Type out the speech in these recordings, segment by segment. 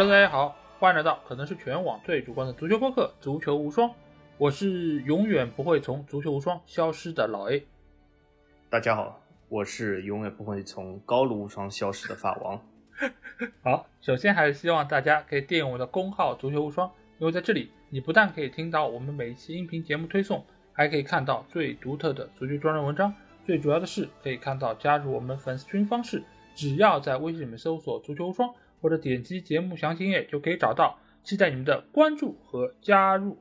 Hello，大家好，欢迎来到可能是全网最主观的足球播客《足球无双》，我是永远不会从足球无双消失的老 A。大家好，我是永远不会从高卢无双消失的法王。好，首先还是希望大家可以订阅我的公号“足球无双”，因为在这里你不但可以听到我们每一期音频节目推送，还可以看到最独特的足球专栏文章。最主要的是可以看到加入我们粉丝群方式，只要在微信里面搜索“足球无双”或者点击节目详情页就可以找到。期待你们的关注和加入。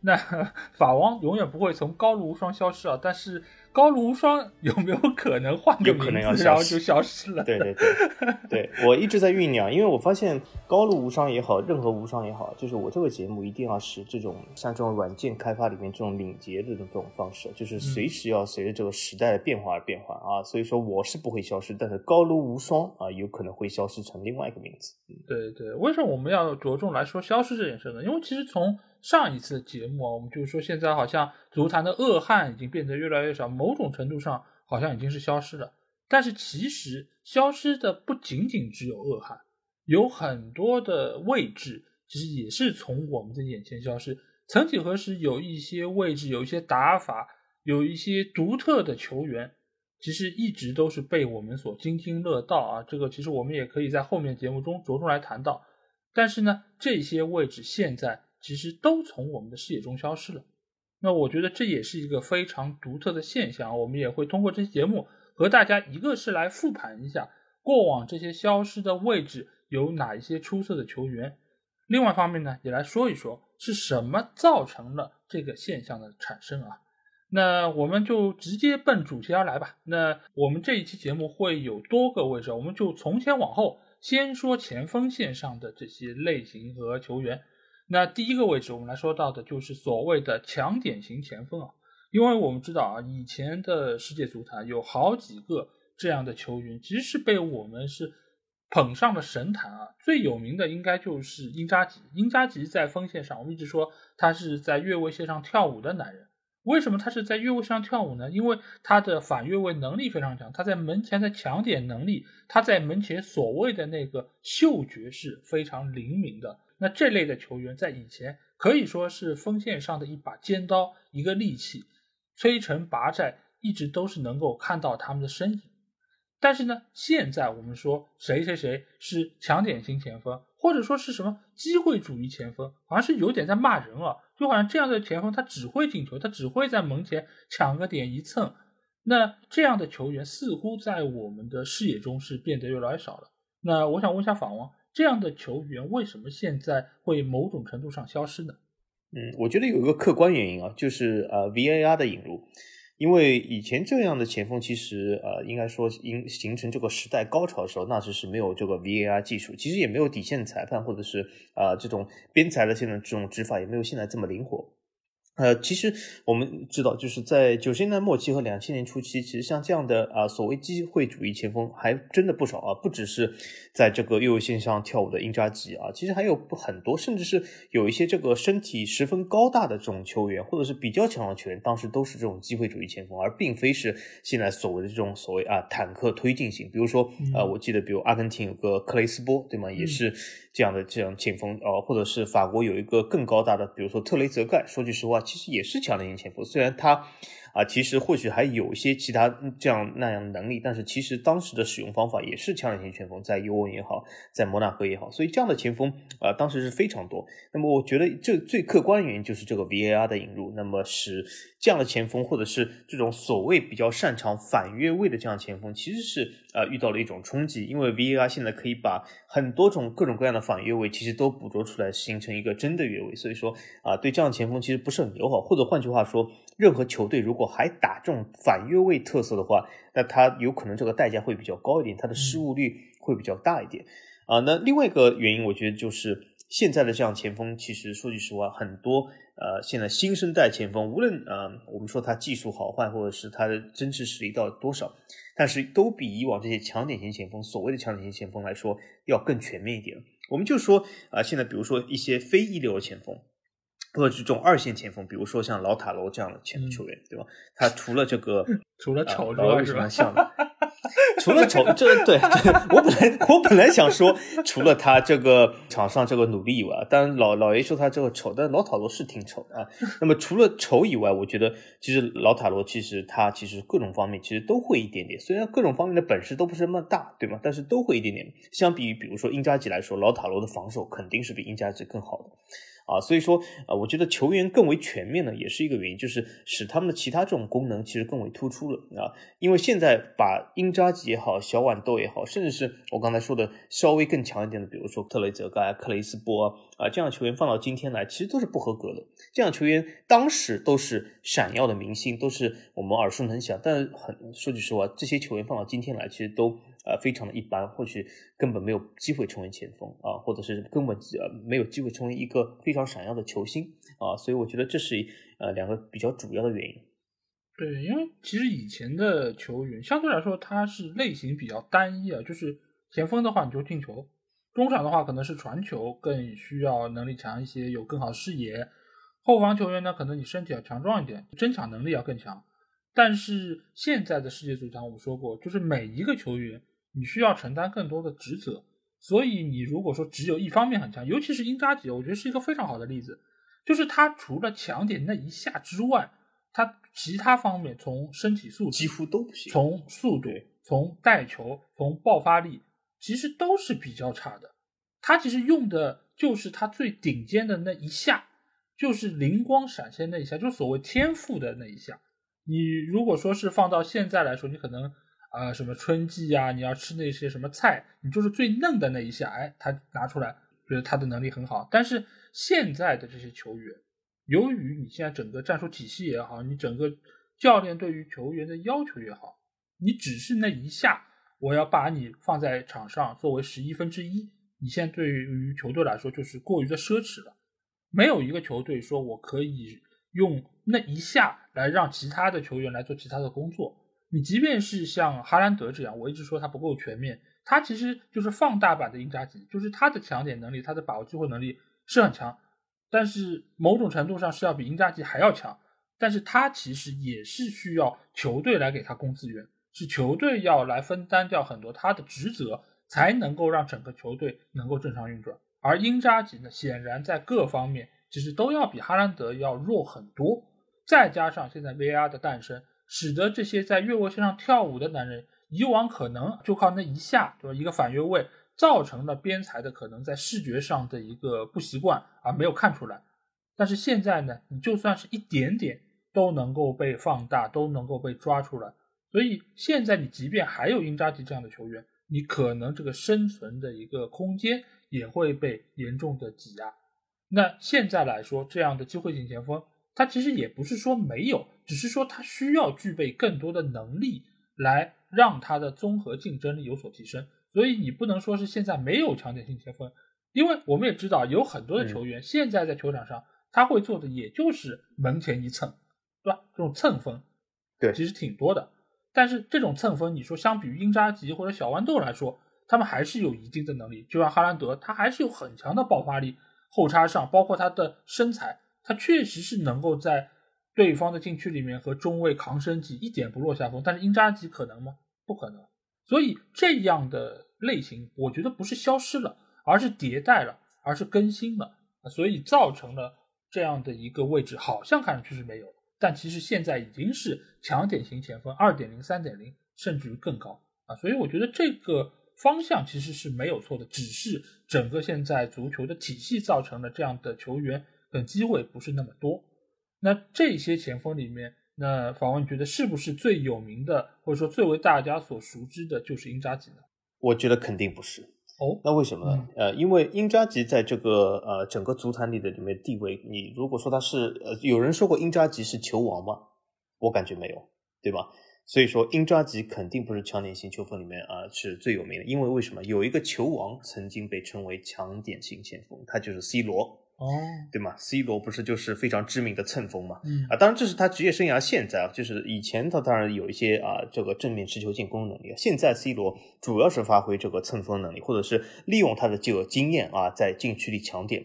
那 法王永远不会从高卢无双消失啊，但是。高卢无双有没有可能换个名字，然后就消失了？对对对，对我一直在酝酿，因为我发现高卢无双也好，任何无双也好，就是我这个节目一定要是这种像这种软件开发里面这种敏捷的这种方式，就是随时要随着这个时代的变化而变化啊。所以说我是不会消失，但是高卢无双啊有可能会消失成另外一个名字。对对，为什么我们要着重来说消失这件事呢？因为其实从上一次节目啊，我们就是说现在好像足坛的恶汉已经变得越来越少，某种程度上好像已经是消失了。但是其实消失的不仅仅只有恶汉，有很多的位置其实也是从我们的眼前消失。曾几何时，有一些位置，有一些打法，有一些独特的球员，其实一直都是被我们所津津乐道啊。这个其实我们也可以在后面节目中着重来谈到。但是呢，这些位置现在。其实都从我们的视野中消失了，那我觉得这也是一个非常独特的现象。我们也会通过这期节目和大家，一个是来复盘一下过往这些消失的位置有哪一些出色的球员，另外方面呢，也来说一说是什么造成了这个现象的产生啊。那我们就直接奔主题而来吧。那我们这一期节目会有多个位置，我们就从前往后先说前锋线上的这些类型和球员。那第一个位置，我们来说到的就是所谓的强点型前锋啊，因为我们知道啊，以前的世界足坛有好几个这样的球员，其实是被我们是捧上了神坛啊。最有名的应该就是英扎吉，英扎吉在锋线上，我们一直说他是在越位线上跳舞的男人。为什么他是在越位上跳舞呢？因为他的反越位能力非常强，他在门前的抢点能力，他在门前所谓的那个嗅觉是非常灵敏的。那这类的球员在以前可以说是锋线上的一把尖刀，一个利器，摧城拔寨，一直都是能够看到他们的身影。但是呢，现在我们说谁谁谁是强点型前锋，或者说是什么机会主义前锋，好像是有点在骂人啊，就好像这样的前锋他只会进球，他只会在门前抢个点一蹭。那这样的球员似乎在我们的视野中是变得越来越少了。那我想问一下法王。这样的球员为什么现在会某种程度上消失呢？嗯，我觉得有一个客观原因啊，就是呃 VAR 的引入，因为以前这样的前锋其实呃应该说应形成这个时代高潮的时候，那时是没有这个 VAR 技术，其实也没有底线裁判或者是啊这种边裁的现在这种执法也没有现在这么灵活。呃，其实我们知道，就是在九十年代末期和两千年初期，其实像这样的啊所谓机会主义前锋还真的不少啊，不只是在这个右位线上跳舞的英扎吉啊，其实还有很多，甚至是有一些这个身体十分高大的这种球员，或者是比较强的球员，当时都是这种机会主义前锋，而并非是现在所谓的这种所谓啊坦克推进型。比如说啊，我记得，比如阿根廷有个克雷斯波，对吗？也是这样的这样前锋啊，或者是法国有一个更高大的，比如说特雷泽盖。说句实话。其实也是强型前锋，虽然他。啊，其实或许还有一些其他这样那样的能力，但是其实当时的使用方法也是强点型前锋，在尤文也好，在摩纳哥也好，所以这样的前锋啊，当时是非常多。那么我觉得这最客观原因就是这个 VAR 的引入，那么使这样的前锋或者是这种所谓比较擅长反越位的这样前锋，其实是呃遇到了一种冲击，因为 VAR 现在可以把很多种各种各样的反越位其实都捕捉出来，形成一个真的越位，所以说啊，对这样的前锋其实不是很友好，或者换句话说。任何球队如果还打这种反越位特色的话，那他有可能这个代价会比较高一点，他的失误率会比较大一点啊。那另外一个原因，我觉得就是现在的这样前锋，其实说句实话，很多呃，现在新生代前锋，无论呃，我们说他技术好坏，或者是他的真实实力到多少，但是都比以往这些强点型前锋，所谓的强点型前锋来说，要更全面一点。我们就说啊，现在比如说一些非一流的前锋。或者这种二线前锋，比如说像老塔罗这样的前球员，对吧？他除了这个 除了丑之外，是蛮像的。除了丑，这对我本来我本来想说，除了他这个场上这个努力以外，当然老老爷说他这个丑，但老塔罗是挺丑的啊。那么除了丑以外，我觉得其实老塔罗其实他其实各种方面其实都会一点点，虽然各种方面的本事都不是那么大，对吗？但是都会一点点。相比于比如说英扎吉来说，老塔罗的防守肯定是比英扎吉更好的。啊，所以说，呃，我觉得球员更为全面呢，也是一个原因，就是使他们的其他这种功能其实更为突出了啊。因为现在把英扎吉也好，小豌豆也好，甚至是我刚才说的稍微更强一点的，比如说特雷泽盖、克雷斯波啊这样球员放到今天来，其实都是不合格的。这样球员当时都是闪耀的明星，都是我们耳熟能详，但很说句实话，这些球员放到今天来，其实都。呃，非常的一般，或许根本没有机会成为前锋啊，或者是根本呃没有机会成为一个非常闪耀的球星啊，所以我觉得这是呃两个比较主要的原因。对，因为其实以前的球员相对来说他是类型比较单一啊，就是前锋的话你就进球，中场的话可能是传球更需要能力强一些，有更好视野，后防球员呢可能你身体要强壮一点，争抢能力要更强。但是现在的世界足坛，我们说过，就是每一个球员。你需要承担更多的职责，所以你如果说只有一方面很强，尤其是英扎吉，我觉得是一个非常好的例子，就是他除了强点那一下之外，他其他方面从身体素质几乎都不行，从速度、从带球、从爆发力，其实都是比较差的。他其实用的就是他最顶尖的那一下，就是灵光闪现那一下，就是所谓天赋的那一下。你如果说是放到现在来说，你可能。啊，什么春季呀？你要吃那些什么菜？你就是最嫩的那一下，哎，他拿出来，觉得他的能力很好。但是现在的这些球员，由于你现在整个战术体系也好，你整个教练对于球员的要求也好，你只是那一下，我要把你放在场上作为十一分之一，你现在对于球队来说就是过于的奢侈了。没有一个球队说我可以用那一下来让其他的球员来做其他的工作。你即便是像哈兰德这样，我一直说他不够全面，他其实就是放大版的英扎吉，就是他的抢点能力，他的把握机会能力是很强，但是某种程度上是要比英扎吉还要强，但是他其实也是需要球队来给他供资源，是球队要来分担掉很多他的职责，才能够让整个球队能够正常运转。而英扎吉呢，显然在各方面其实都要比哈兰德要弱很多，再加上现在 VR 的诞生。使得这些在越位线上跳舞的男人，以往可能就靠那一下，对吧？一个反越位，造成了边裁的可能在视觉上的一个不习惯而没有看出来。但是现在呢，你就算是一点点都能够被放大，都能够被抓出来。所以现在你即便还有英扎吉这样的球员，你可能这个生存的一个空间也会被严重的挤压。那现在来说，这样的机会型前锋。他其实也不是说没有，只是说他需要具备更多的能力来让他的综合竞争力有所提升。所以你不能说是现在没有强点性前锋，因为我们也知道有很多的球员现在在球场上他会做的也就是门前一蹭，对吧？这种蹭风，对，其实挺多的。但是这种蹭风，你说相比于英扎吉或者小豌豆来说，他们还是有一定的能力。就像哈兰德，他还是有很强的爆发力，后插上，包括他的身材。他确实是能够在对方的禁区里面和中卫扛身体，一点不落下风。但是英扎吉可能吗？不可能。所以这样的类型，我觉得不是消失了，而是迭代了，而是更新了。所以造成了这样的一个位置，好像看上去是没有，但其实现在已经是强点型前锋二点零、三点零，甚至于更高啊。所以我觉得这个方向其实是没有错的，只是整个现在足球的体系造成了这样的球员。的机会不是那么多，那这些前锋里面，那访问觉得是不是最有名的，或者说最为大家所熟知的，就是英扎吉呢？我觉得肯定不是。哦，那为什么呢？呃，因为英扎吉在这个呃整个足坛里的里面地位，你如果说他是呃，有人说过英扎吉是球王吗？我感觉没有，对吧？所以说英扎吉肯定不是强点型球风里面啊是最有名的，因为为什么？有一个球王曾经被称为强点型前锋，他就是 C 罗。哦，对吗？C 罗不是就是非常知名的蹭风嘛？嗯啊，当然这是他职业生涯现在啊，就是以前他当然有一些啊这个正面持球进攻能力，现在 C 罗主要是发挥这个蹭风能力，或者是利用他的这个经验啊，在禁区里抢点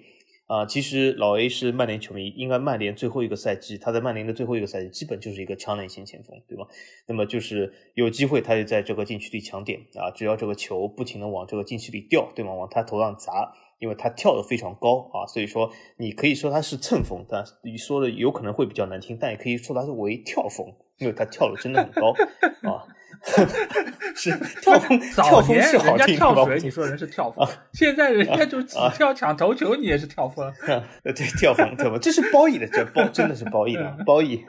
啊，其实老 A 是曼联球迷，应该曼联最后一个赛季，他在曼联的最后一个赛季，基本就是一个强连型前锋，对吧？那么就是有机会，他就在这个禁区里抢点啊，只要这个球不停的往这个禁区里掉，对吗？往他头上砸，因为他跳得非常高啊，所以说你可以说他是蹭风，但你说的有可能会比较难听，但也可以说他是为跳风，因为他跳的真的很高 啊。是跳风，跳风是好听，跳水你说人是跳风，现在人家就起跳抢头球，你也是跳风，对，跳风，跳风，这是褒义的，这褒真的是褒义的，褒义。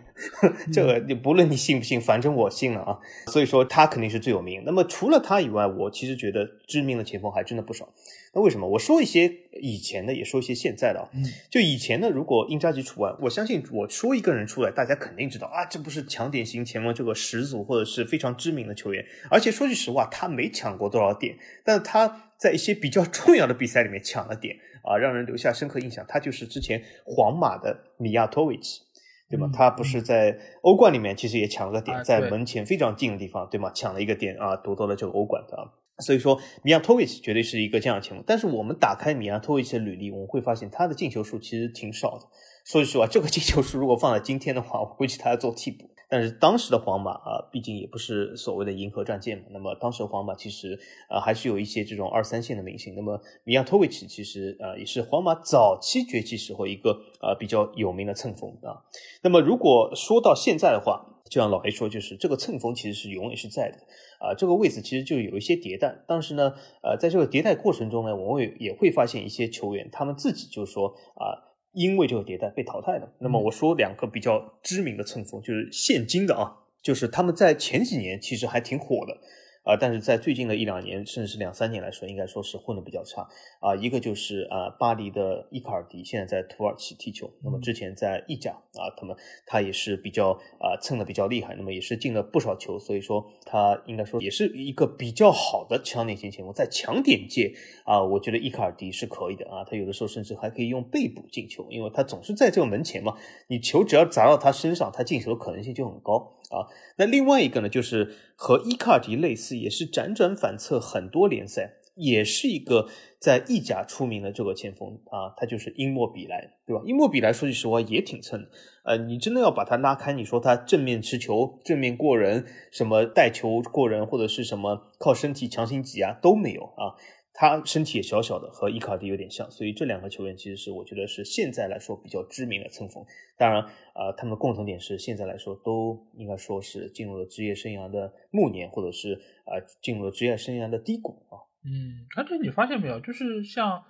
这个你不论你信不信，反正我信了啊。所以说他肯定是最有名。那么除了他以外，我其实觉得知名的前锋还真的不少。那为什么？我说一些以前的，也说一些现在的啊。就以前呢，如果英扎吉除外，我相信我说一个人出来，大家肯定知道啊，这不是抢点型前锋这个始祖，或者是非常知名的球员。而且说句实话，他没抢过多少点，但是他在一些比较 重要的比赛里面抢了点啊，让人留下深刻印象。他就是之前皇马的米亚托维奇。对吧？他不是在欧冠里面，其实也抢了个点，在门前非常近的地方，对吗？抢了一个点啊，夺得了这个欧冠的啊。所以说，米亚托维奇绝对是一个这样的前锋。但是我们打开米亚托维奇的履历，我们会发现他的进球数其实挺少的。说句实话，这个进球数如果放在今天的话，我估计他要做替补。但是当时的皇马啊，毕竟也不是所谓的银河战舰嘛。那么当时的皇马其实呃还是有一些这种二三线的明星。那么米亚托维奇其实呃也是皇马早期崛起时候一个呃比较有名的蹭锋啊。那么如果说到现在的话，就像老 A 说，就是这个蹭锋其实是永远是在的啊。这个位置其实就有一些迭代。但是呢，呃，在这个迭代过程中呢，我们也会发现一些球员他们自己就说啊。因为这个迭代被淘汰的，那么我说两个比较知名的蹭风，就是现今的啊，就是他们在前几年其实还挺火的。啊，但是在最近的一两年，甚至是两三年来说，应该说是混的比较差啊。一个就是啊，巴黎的伊卡尔迪现在在土耳其踢球，那么之前在意甲啊，他们他也是比较啊蹭的比较厉害，那么也是进了不少球，所以说他应该说也是一个比较好的强点型前锋，在强点界啊，我觉得伊卡尔迪是可以的啊，他有的时候甚至还可以用背部进球，因为他总是在这个门前嘛，你球只要砸到他身上，他进球的可能性就很高。啊，那另外一个呢，就是和伊卡尔迪类似，也是辗转反侧很多联赛，也是一个在意甲出名的这个前锋啊，他就是因莫比莱，对吧？因莫比莱说句实话也挺蹭的，呃，你真的要把他拉开，你说他正面持球、正面过人，什么带球过人，或者是什么靠身体强行挤压都没有啊。他身体也小小的，和伊卡尔迪有点像，所以这两个球员其实是我觉得是现在来说比较知名的蹭锋。当然，呃，他们的共同点是现在来说都应该说是进入了职业生涯的暮年，或者是呃进入了职业生涯的低谷啊。嗯，而且你发现没有，就是像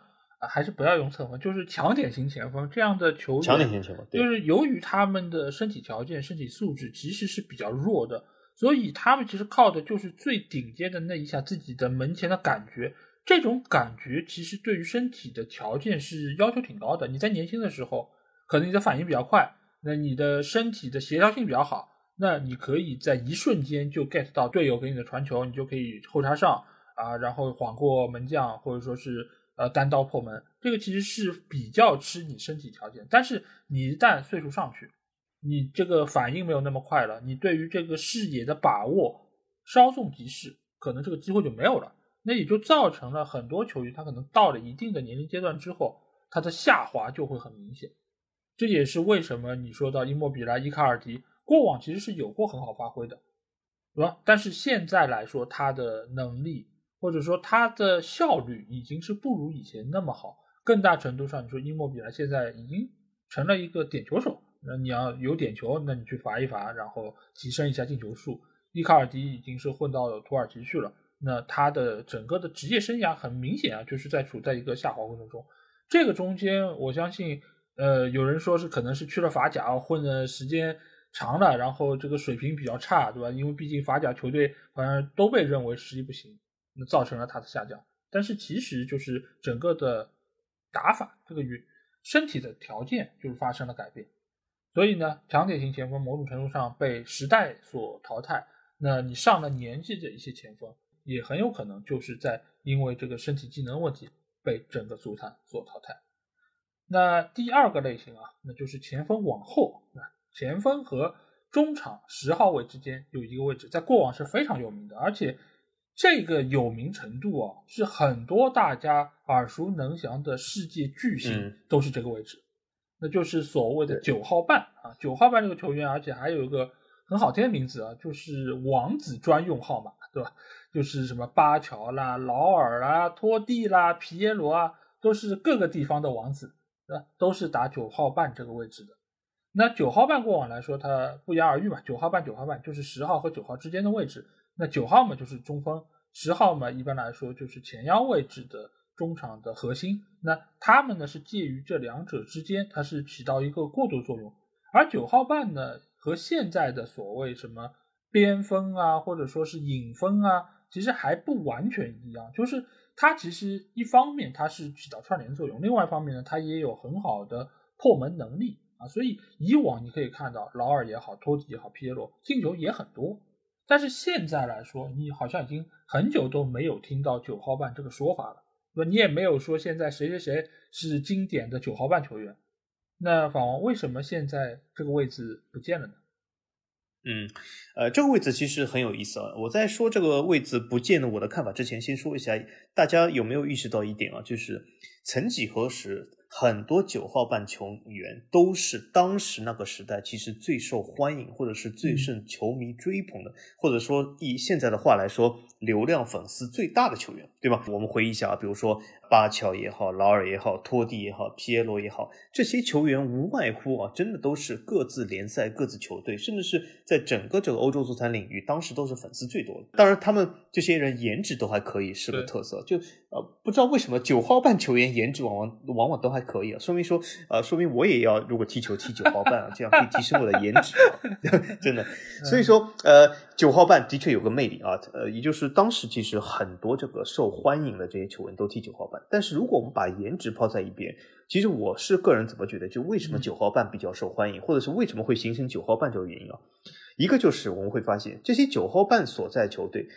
还是不要用蹭锋，就是强点型前锋这样的球员，强点型前锋，就是由于他们的身体条件、身体素质其实是比较弱的，所以他们其实靠的就是最顶尖的那一下自己的门前的感觉。这种感觉其实对于身体的条件是要求挺高的。你在年轻的时候，可能你的反应比较快，那你的身体的协调性比较好，那你可以在一瞬间就 get 到队友给你的传球，你就可以后插上啊，然后晃过门将，或者说是呃单刀破门。这个其实是比较吃你身体条件。但是你一旦岁数上去，你这个反应没有那么快了，你对于这个视野的把握稍纵即逝，可能这个机会就没有了。那也就造成了很多球员，他可能到了一定的年龄阶段之后，他的下滑就会很明显。这也是为什么你说到伊莫比莱、伊卡尔迪过往其实是有过很好发挥的，对吧？但是现在来说，他的能力或者说他的效率已经是不如以前那么好。更大程度上，你说伊莫比莱现在已经成了一个点球手，那你要有点球，那你去罚一罚，然后提升一下进球数。伊卡尔迪已经是混到了土耳其去了。那他的整个的职业生涯很明显啊，就是在处在一个下滑过程中。这个中间，我相信，呃，有人说是可能是去了法甲混的时间长了，然后这个水平比较差，对吧？因为毕竟法甲球队反正都被认为实力不行，那造成了他的下降。但是其实就是整个的打法，这个与身体的条件就是发生了改变。所以呢，强点型前锋某种程度上被时代所淘汰。那你上了年纪的一些前锋。也很有可能就是在因为这个身体机能问题被整个足坛所淘汰。那第二个类型啊，那就是前锋往后。那前锋和中场十号位之间有一个位置，在过往是非常有名的，而且这个有名程度啊，是很多大家耳熟能详的世界巨星都是这个位置，那就是所谓的九号半啊。九号半这个球员，而且还有一个很好听的名字啊，就是王子专用号码，对吧？就是什么巴乔啦、劳尔啦、托蒂啦、皮耶罗啊，都是各个地方的王子，对吧？都是打九号半这个位置的。那九号半过往来说，它不言而喻嘛，九号半、九号半就是十号和九号之间的位置。那九号嘛就是中锋，十号嘛一般来说就是前腰位置的中场的核心。那他们呢是介于这两者之间，它是起到一个过渡作用。而九号半呢和现在的所谓什么边锋啊，或者说是影锋啊，其实还不完全一样。就是它其实一方面它是起到串联作用，另外一方面呢它也有很好的破门能力啊。所以以往你可以看到劳尔也好，托蒂也好，皮耶罗进球也很多。但是现在来说，你好像已经很久都没有听到九号半这个说法了，对吧？你也没有说现在谁谁谁是经典的九号半球员。那法王为什么现在这个位置不见了呢？嗯，呃，这个位置其实很有意思啊。我在说这个位置不见得我的看法之前，先说一下，大家有没有意识到一点啊？就是曾几何时。很多九号半球员都是当时那个时代其实最受欢迎，或者是最受球迷追捧的，或者说以现在的话来说，流量粉丝最大的球员，对吧？我们回忆一下啊，比如说。巴乔也好，劳尔也好，托蒂也好，皮耶罗也好，这些球员无外乎啊，真的都是各自联赛、各自球队，甚至是在整个这个欧洲足坛领域，当时都是粉丝最多的。当然，他们这些人颜值都还可以，是个特色。就呃，不知道为什么九号半球员颜值往往往往都还可以啊，说明说呃，说明我也要如果踢球踢九号半啊，这样可以提升我的颜值，真的。所以说呃。九号半的确有个魅力啊，呃，也就是当时其实很多这个受欢迎的这些球员都踢九号半。但是如果我们把颜值抛在一边，其实我是个人怎么觉得，就为什么九号半比较受欢迎，或者是为什么会形成九号半这个原因啊？一个就是我们会发现这些九号半所在球队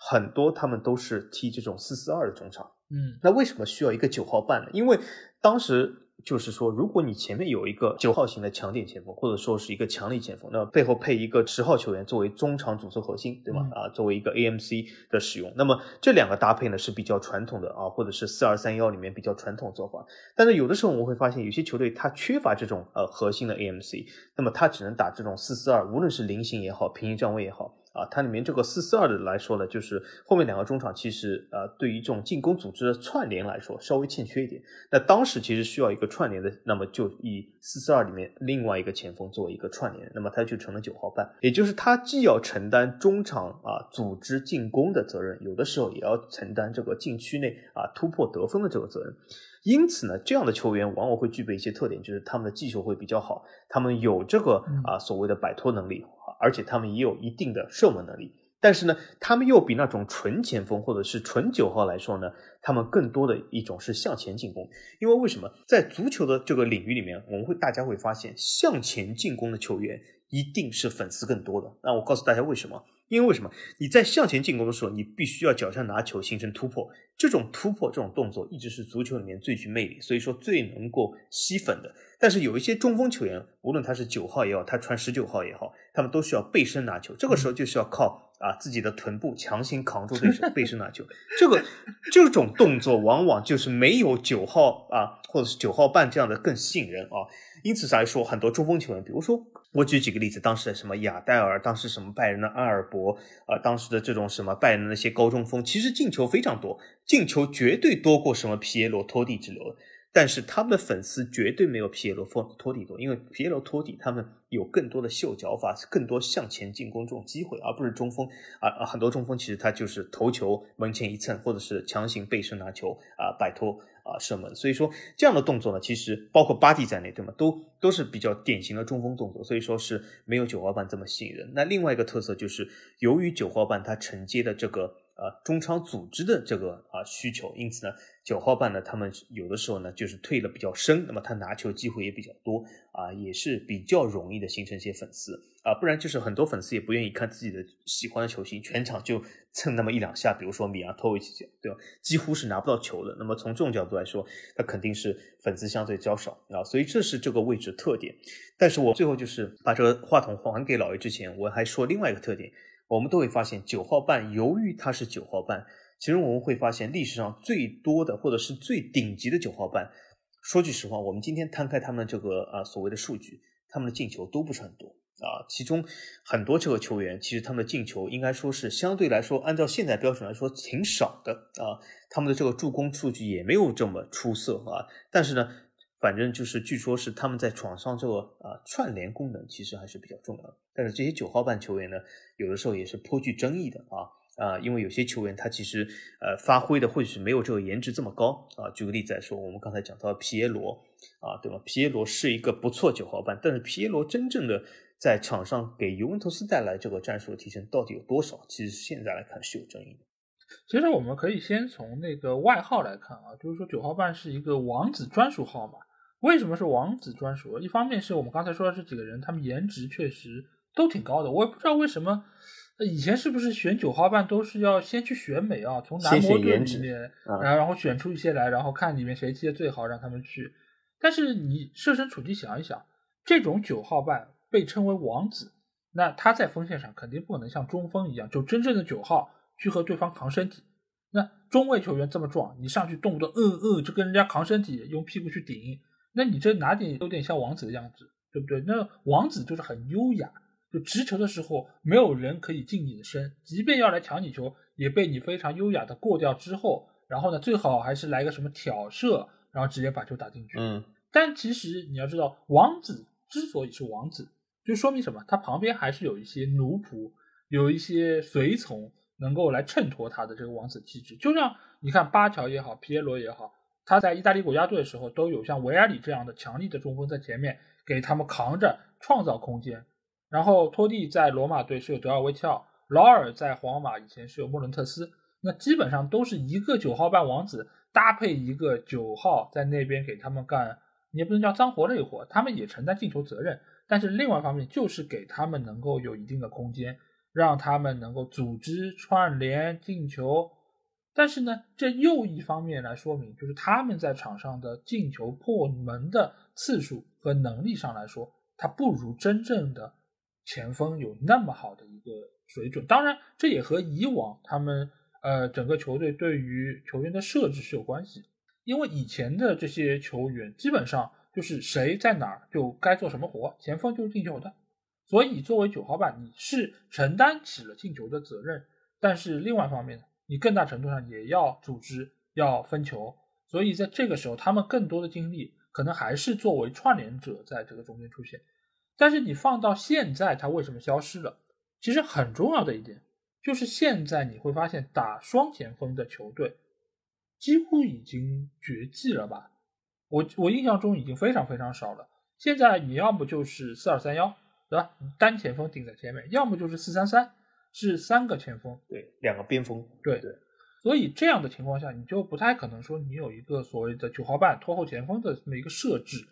很多他们都是踢这种四四二的中场，嗯，那为什么需要一个九号半呢？因为当时。就是说，如果你前面有一个九号型的强点前锋，或者说是一个强力前锋，那背后配一个十号球员作为中场组织核心，对吗？啊，作为一个 AMC 的使用，那么这两个搭配呢是比较传统的啊，或者是四二三幺里面比较传统做法。但是有的时候我们会发现，有些球队它缺乏这种呃核心的 AMC，那么它只能打这种四四二，无论是菱形也好，平行站位也好。啊，它里面这个四四二的来说呢，就是后面两个中场其实呃，对于这种进攻组织的串联来说稍微欠缺一点。那当时其实需要一个串联的，那么就以四四二里面另外一个前锋作为一个串联，那么他就成了九号半，也就是他既要承担中场啊组织进攻的责任，有的时候也要承担这个禁区内啊突破得分的这个责任。因此呢，这样的球员往往会具备一些特点，就是他们的技术会比较好，他们有这个啊所谓的摆脱能力。而且他们也有一定的射门能力，但是呢，他们又比那种纯前锋或者是纯九号来说呢，他们更多的一种是向前进攻。因为为什么在足球的这个领域里面，我们会大家会发现，向前进攻的球员一定是粉丝更多的。那我告诉大家为什么？因为什么你在向前进攻的时候，你必须要脚下拿球形成突破，这种突破这种动作一直是足球里面最具魅力，所以说最能够吸粉的。但是有一些中锋球员，无论他是九号也好，他穿十九号也好，他们都需要背身拿球，这个时候就是要靠啊自己的臀部强行扛住对手背身拿球，这个这种动作往往就是没有九号啊或者是九号半这样的更吸引人啊。因此来说，很多中锋球员，比如说。我举几个例子，当时的什么亚戴尔，当时什么拜仁的阿尔伯，啊，当时的这种什么拜仁的那些高中锋，其实进球非常多，进球绝对多过什么皮耶罗、托蒂之流。但是他们的粉丝绝对没有皮耶罗、托托蒂多，因为皮耶罗、托蒂他们有更多的秀脚法，更多向前进攻这种机会，而不是中锋啊。很多中锋其实他就是头球门前一蹭，或者是强行背身拿球啊，摆脱。啊，射门，所以说这样的动作呢，其实包括巴蒂在内，对吗？都都是比较典型的中锋动作，所以说是没有九号半这么吸引人。那另外一个特色就是，由于九号半他承接的这个呃中超组织的这个啊需求，因此呢。九号半呢，他们有的时候呢就是退的比较深，那么他拿球机会也比较多啊，也是比较容易的形成一些粉丝啊，不然就是很多粉丝也不愿意看自己的喜欢的球星全场就蹭那么一两下，比如说米亚托维奇，对吧？几乎是拿不到球的。那么从这种角度来说，他肯定是粉丝相对较少啊，所以这是这个位置特点。但是我最后就是把这个话筒还给老爷之前，我还说另外一个特点。我们都会发现九号半，由于它是九号半，其实我们会发现历史上最多的或者是最顶级的九号半，说句实话，我们今天摊开他们这个啊所谓的数据，他们的进球都不是很多啊，其中很多这个球员其实他们的进球应该说是相对来说按照现在标准来说挺少的啊，他们的这个助攻数据也没有这么出色啊，但是呢。反正就是，据说是他们在场上这个啊串联功能其实还是比较重要的。但是这些九号半球员呢，有的时候也是颇具争议的啊啊，因为有些球员他其实呃发挥的或许没有这个颜值这么高啊。举个例子来说，我们刚才讲到皮耶罗啊，对吧？皮耶罗是一个不错九号半，但是皮耶罗真正的在场上给尤文图斯带来这个战术的提升到底有多少？其实现在来看是有争议的。其实我们可以先从那个外号来看啊，就是说九号半是一个王子专属号码。为什么是王子专属？一方面是我们刚才说的这几个人，他们颜值确实都挺高的。我也不知道为什么，以前是不是选九号半都是要先去选美啊？从男模队里面，然后然后选出一些来，然后看里面谁踢的最好，让他们去。但是你设身处地想一想，这种九号半被称为王子，那他在锋线上肯定不可能像中锋一样，就真正的九号去和对方扛身体。那中卫球员这么壮，你上去动不动嗯嗯就跟人家扛身体，用屁股去顶。那你这哪点有点像王子的样子，对不对？那王子就是很优雅，就持球的时候没有人可以近你的身，即便要来抢你球，也被你非常优雅的过掉之后，然后呢，最好还是来个什么挑射，然后直接把球打进去。嗯。但其实你要知道，王子之所以是王子，就说明什么？他旁边还是有一些奴仆，有一些随从能够来衬托他的这个王子气质。就像你看巴乔也好，皮耶罗也好。他在意大利国家队的时候，都有像维埃里这样的强力的中锋在前面给他们扛着创造空间。然后托蒂在罗马队是有德尔维奇奥，劳尔在皇马以前是有莫伦特斯，那基本上都是一个九号半王子搭配一个九号在那边给他们干，你也不能叫脏活累活，他们也承担进球责任。但是另外一方面就是给他们能够有一定的空间，让他们能够组织串联进球。但是呢，这又一方面来说明，就是他们在场上的进球破门的次数和能力上来说，他不如真正的前锋有那么好的一个水准。当然，这也和以往他们呃整个球队对于球员的设置是有关系。因为以前的这些球员基本上就是谁在哪儿就该做什么活，前锋就是进球的。所以作为九号半，你是承担起了进球的责任。但是另外一方面？你更大程度上也要组织，要分球，所以在这个时候，他们更多的精力可能还是作为串联者在这个中间出现。但是你放到现在，它为什么消失了？其实很重要的一点就是现在你会发现打双前锋的球队几乎已经绝迹了吧？我我印象中已经非常非常少了。现在你要么就是四二三幺，对吧？单前锋顶在前面，要么就是四三三。是三个前锋，对，两个边锋，对对，所以这样的情况下，你就不太可能说你有一个所谓的九号半拖后前锋的这么一个设置，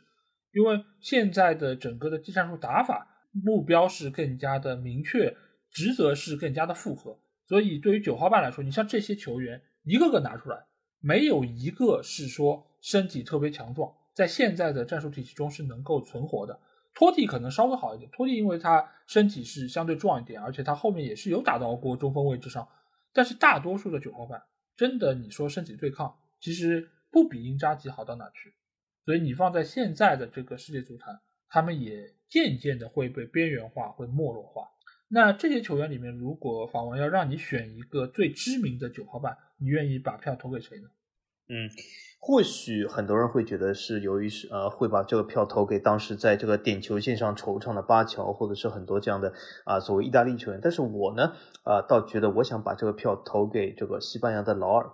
因为现在的整个的技战术打法目标是更加的明确，职责是更加的复合，所以对于九号半来说，你像这些球员一个个拿出来，没有一个是说身体特别强壮，在现在的战术体系中是能够存活的。托蒂可能稍微好一点，托蒂因为他身体是相对壮一点，而且他后面也是有打到过中锋位置上。但是大多数的九号半，真的你说身体对抗，其实不比英扎吉好到哪去。所以你放在现在的这个世界足坛，他们也渐渐的会被边缘化，会没落化。那这些球员里面，如果法王要让你选一个最知名的九号半，你愿意把票投给谁呢？嗯。或许很多人会觉得是由于是呃会把这个票投给当时在这个点球线上惆怅的巴乔，或者是很多这样的啊所谓意大利球员。但是我呢啊倒觉得我想把这个票投给这个西班牙的劳尔。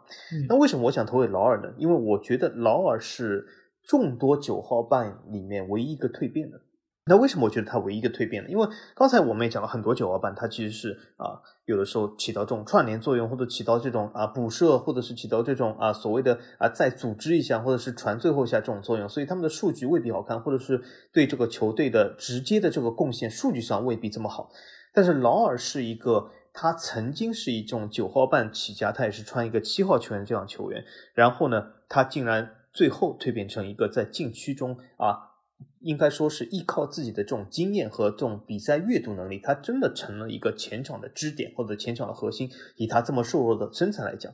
那为什么我想投给劳尔呢？因为我觉得劳尔是众多九号半里面唯一一个蜕变的。那为什么我觉得他唯一一个蜕变呢？因为刚才我们也讲了很多九号半，它其实是啊有的时候起到这种串联作用，或者起到这种啊补射，或者是起到这种啊所谓的啊再组织一下，或者是传最后一下这种作用。所以他们的数据未必好看，或者是对这个球队的直接的这个贡献数据上未必这么好。但是劳尔是一个，他曾经是一种九号半起家，他也是穿一个七号球员这样球员，然后呢，他竟然最后蜕变成一个在禁区中啊。应该说是依靠自己的这种经验和这种比赛阅读能力，他真的成了一个前场的支点或者前场的核心。以他这么瘦弱的身材来讲。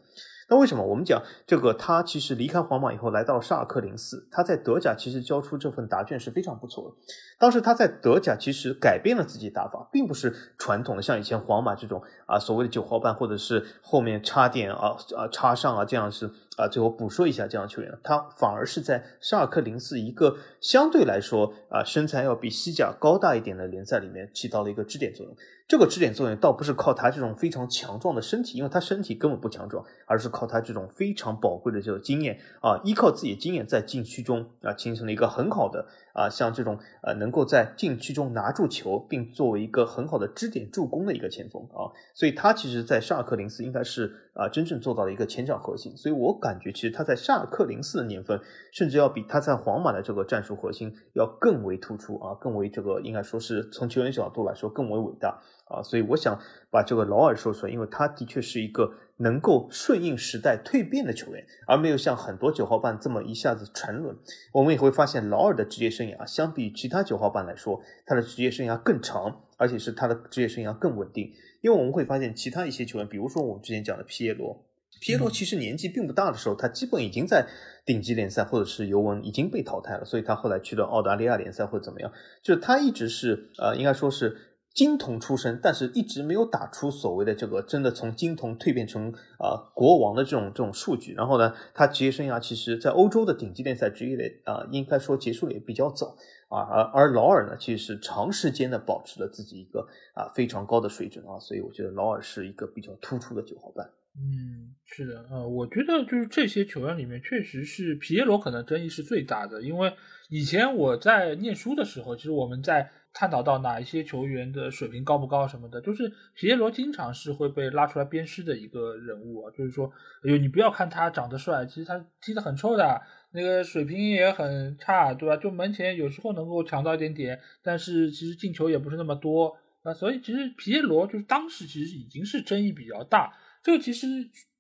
那为什么我们讲这个？他其实离开皇马以后，来到了沙尔克零四，他在德甲其实交出这份答卷是非常不错的。当时他在德甲其实改变了自己打法，并不是传统的像以前皇马这种啊所谓的九号半，或者是后面插点啊啊插上啊这样是啊最后补说一下这样球员，他反而是在沙尔克零四一个相对来说啊身材要比西甲高大一点的联赛里面起到了一个支点作用。这个支点作用倒不是靠他这种非常强壮的身体，因为他身体根本不强壮，而是靠他这种非常宝贵的这个经验啊，依靠自己的经验在禁区中啊形成了一个很好的啊，像这种呃能够在禁区中拿住球，并作为一个很好的支点助攻的一个前锋啊，所以他其实，在沙尔克零四应该是啊真正做到了一个前场核心，所以我感觉其实他在沙尔克零四的年份，甚至要比他在皇马的这个战术核心要更为突出啊，更为这个应该说是从球员角度来说更为伟大。啊，所以我想把这个劳尔说出来，因为他的确是一个能够顺应时代蜕变的球员，而没有像很多九号半这么一下子沉沦。我们也会发现，劳尔的职业生涯相比其他九号半来说，他的职业生涯更长，而且是他的职业生涯更稳定。因为我们会发现，其他一些球员，比如说我们之前讲的皮耶罗，皮耶罗其实年纪并不大的时候，他基本已经在顶级联赛或者是尤文已经被淘汰了，所以他后来去了澳大利亚联赛或者怎么样，就是他一直是呃，应该说是。金童出身，但是一直没有打出所谓的这个真的从金童蜕变成啊国王的这种这种数据。然后呢，他职业生涯其实，在欧洲的顶级联赛职业的啊，应该说结束的也比较早啊。而而劳尔呢，其实是长时间的保持了自己一个啊非常高的水准啊，所以我觉得劳尔是一个比较突出的九号半。嗯，是的，呃，我觉得就是这些球员里面，确实是皮耶罗可能争议是最大的，因为以前我在念书的时候，其实我们在。探讨到哪一些球员的水平高不高什么的，就是皮耶罗经常是会被拉出来鞭尸的一个人物啊。就是说，哎呦，你不要看他长得帅，其实他踢得很臭的，那个水平也很差，对吧？就门前有时候能够抢到一点点，但是其实进球也不是那么多啊。所以其实皮耶罗就是当时其实已经是争议比较大。这个其实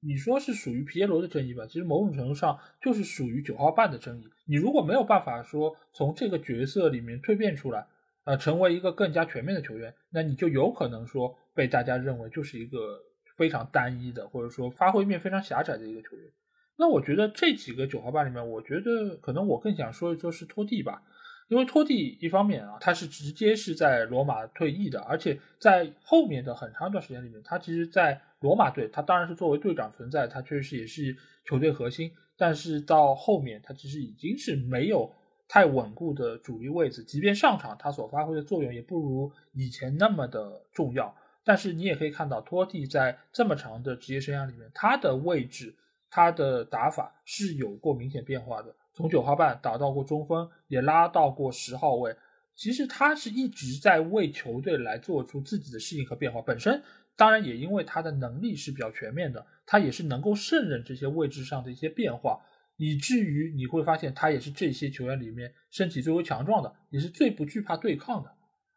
你说是属于皮耶罗的争议吧，其实某种程度上就是属于九号半的争议。你如果没有办法说从这个角色里面蜕变出来。呃，成为一个更加全面的球员，那你就有可能说被大家认为就是一个非常单一的，或者说发挥面非常狭窄的一个球员。那我觉得这几个九号半里面，我觉得可能我更想说一说是托蒂吧，因为托蒂一方面啊，他是直接是在罗马退役的，而且在后面的很长一段时间里面，他其实，在罗马队，他当然是作为队长存在，他确实也是球队核心，但是到后面，他其实已经是没有。太稳固的主力位置，即便上场，他所发挥的作用也不如以前那么的重要。但是你也可以看到，托蒂在这么长的职业生涯里面，他的位置、他的打法是有过明显变化的。从九号半打到过中锋，也拉到过十号位。其实他是一直在为球队来做出自己的适应和变化。本身当然也因为他的能力是比较全面的，他也是能够胜任这些位置上的一些变化。以至于你会发现，他也是这些球员里面身体最为强壮的，也是最不惧怕对抗的，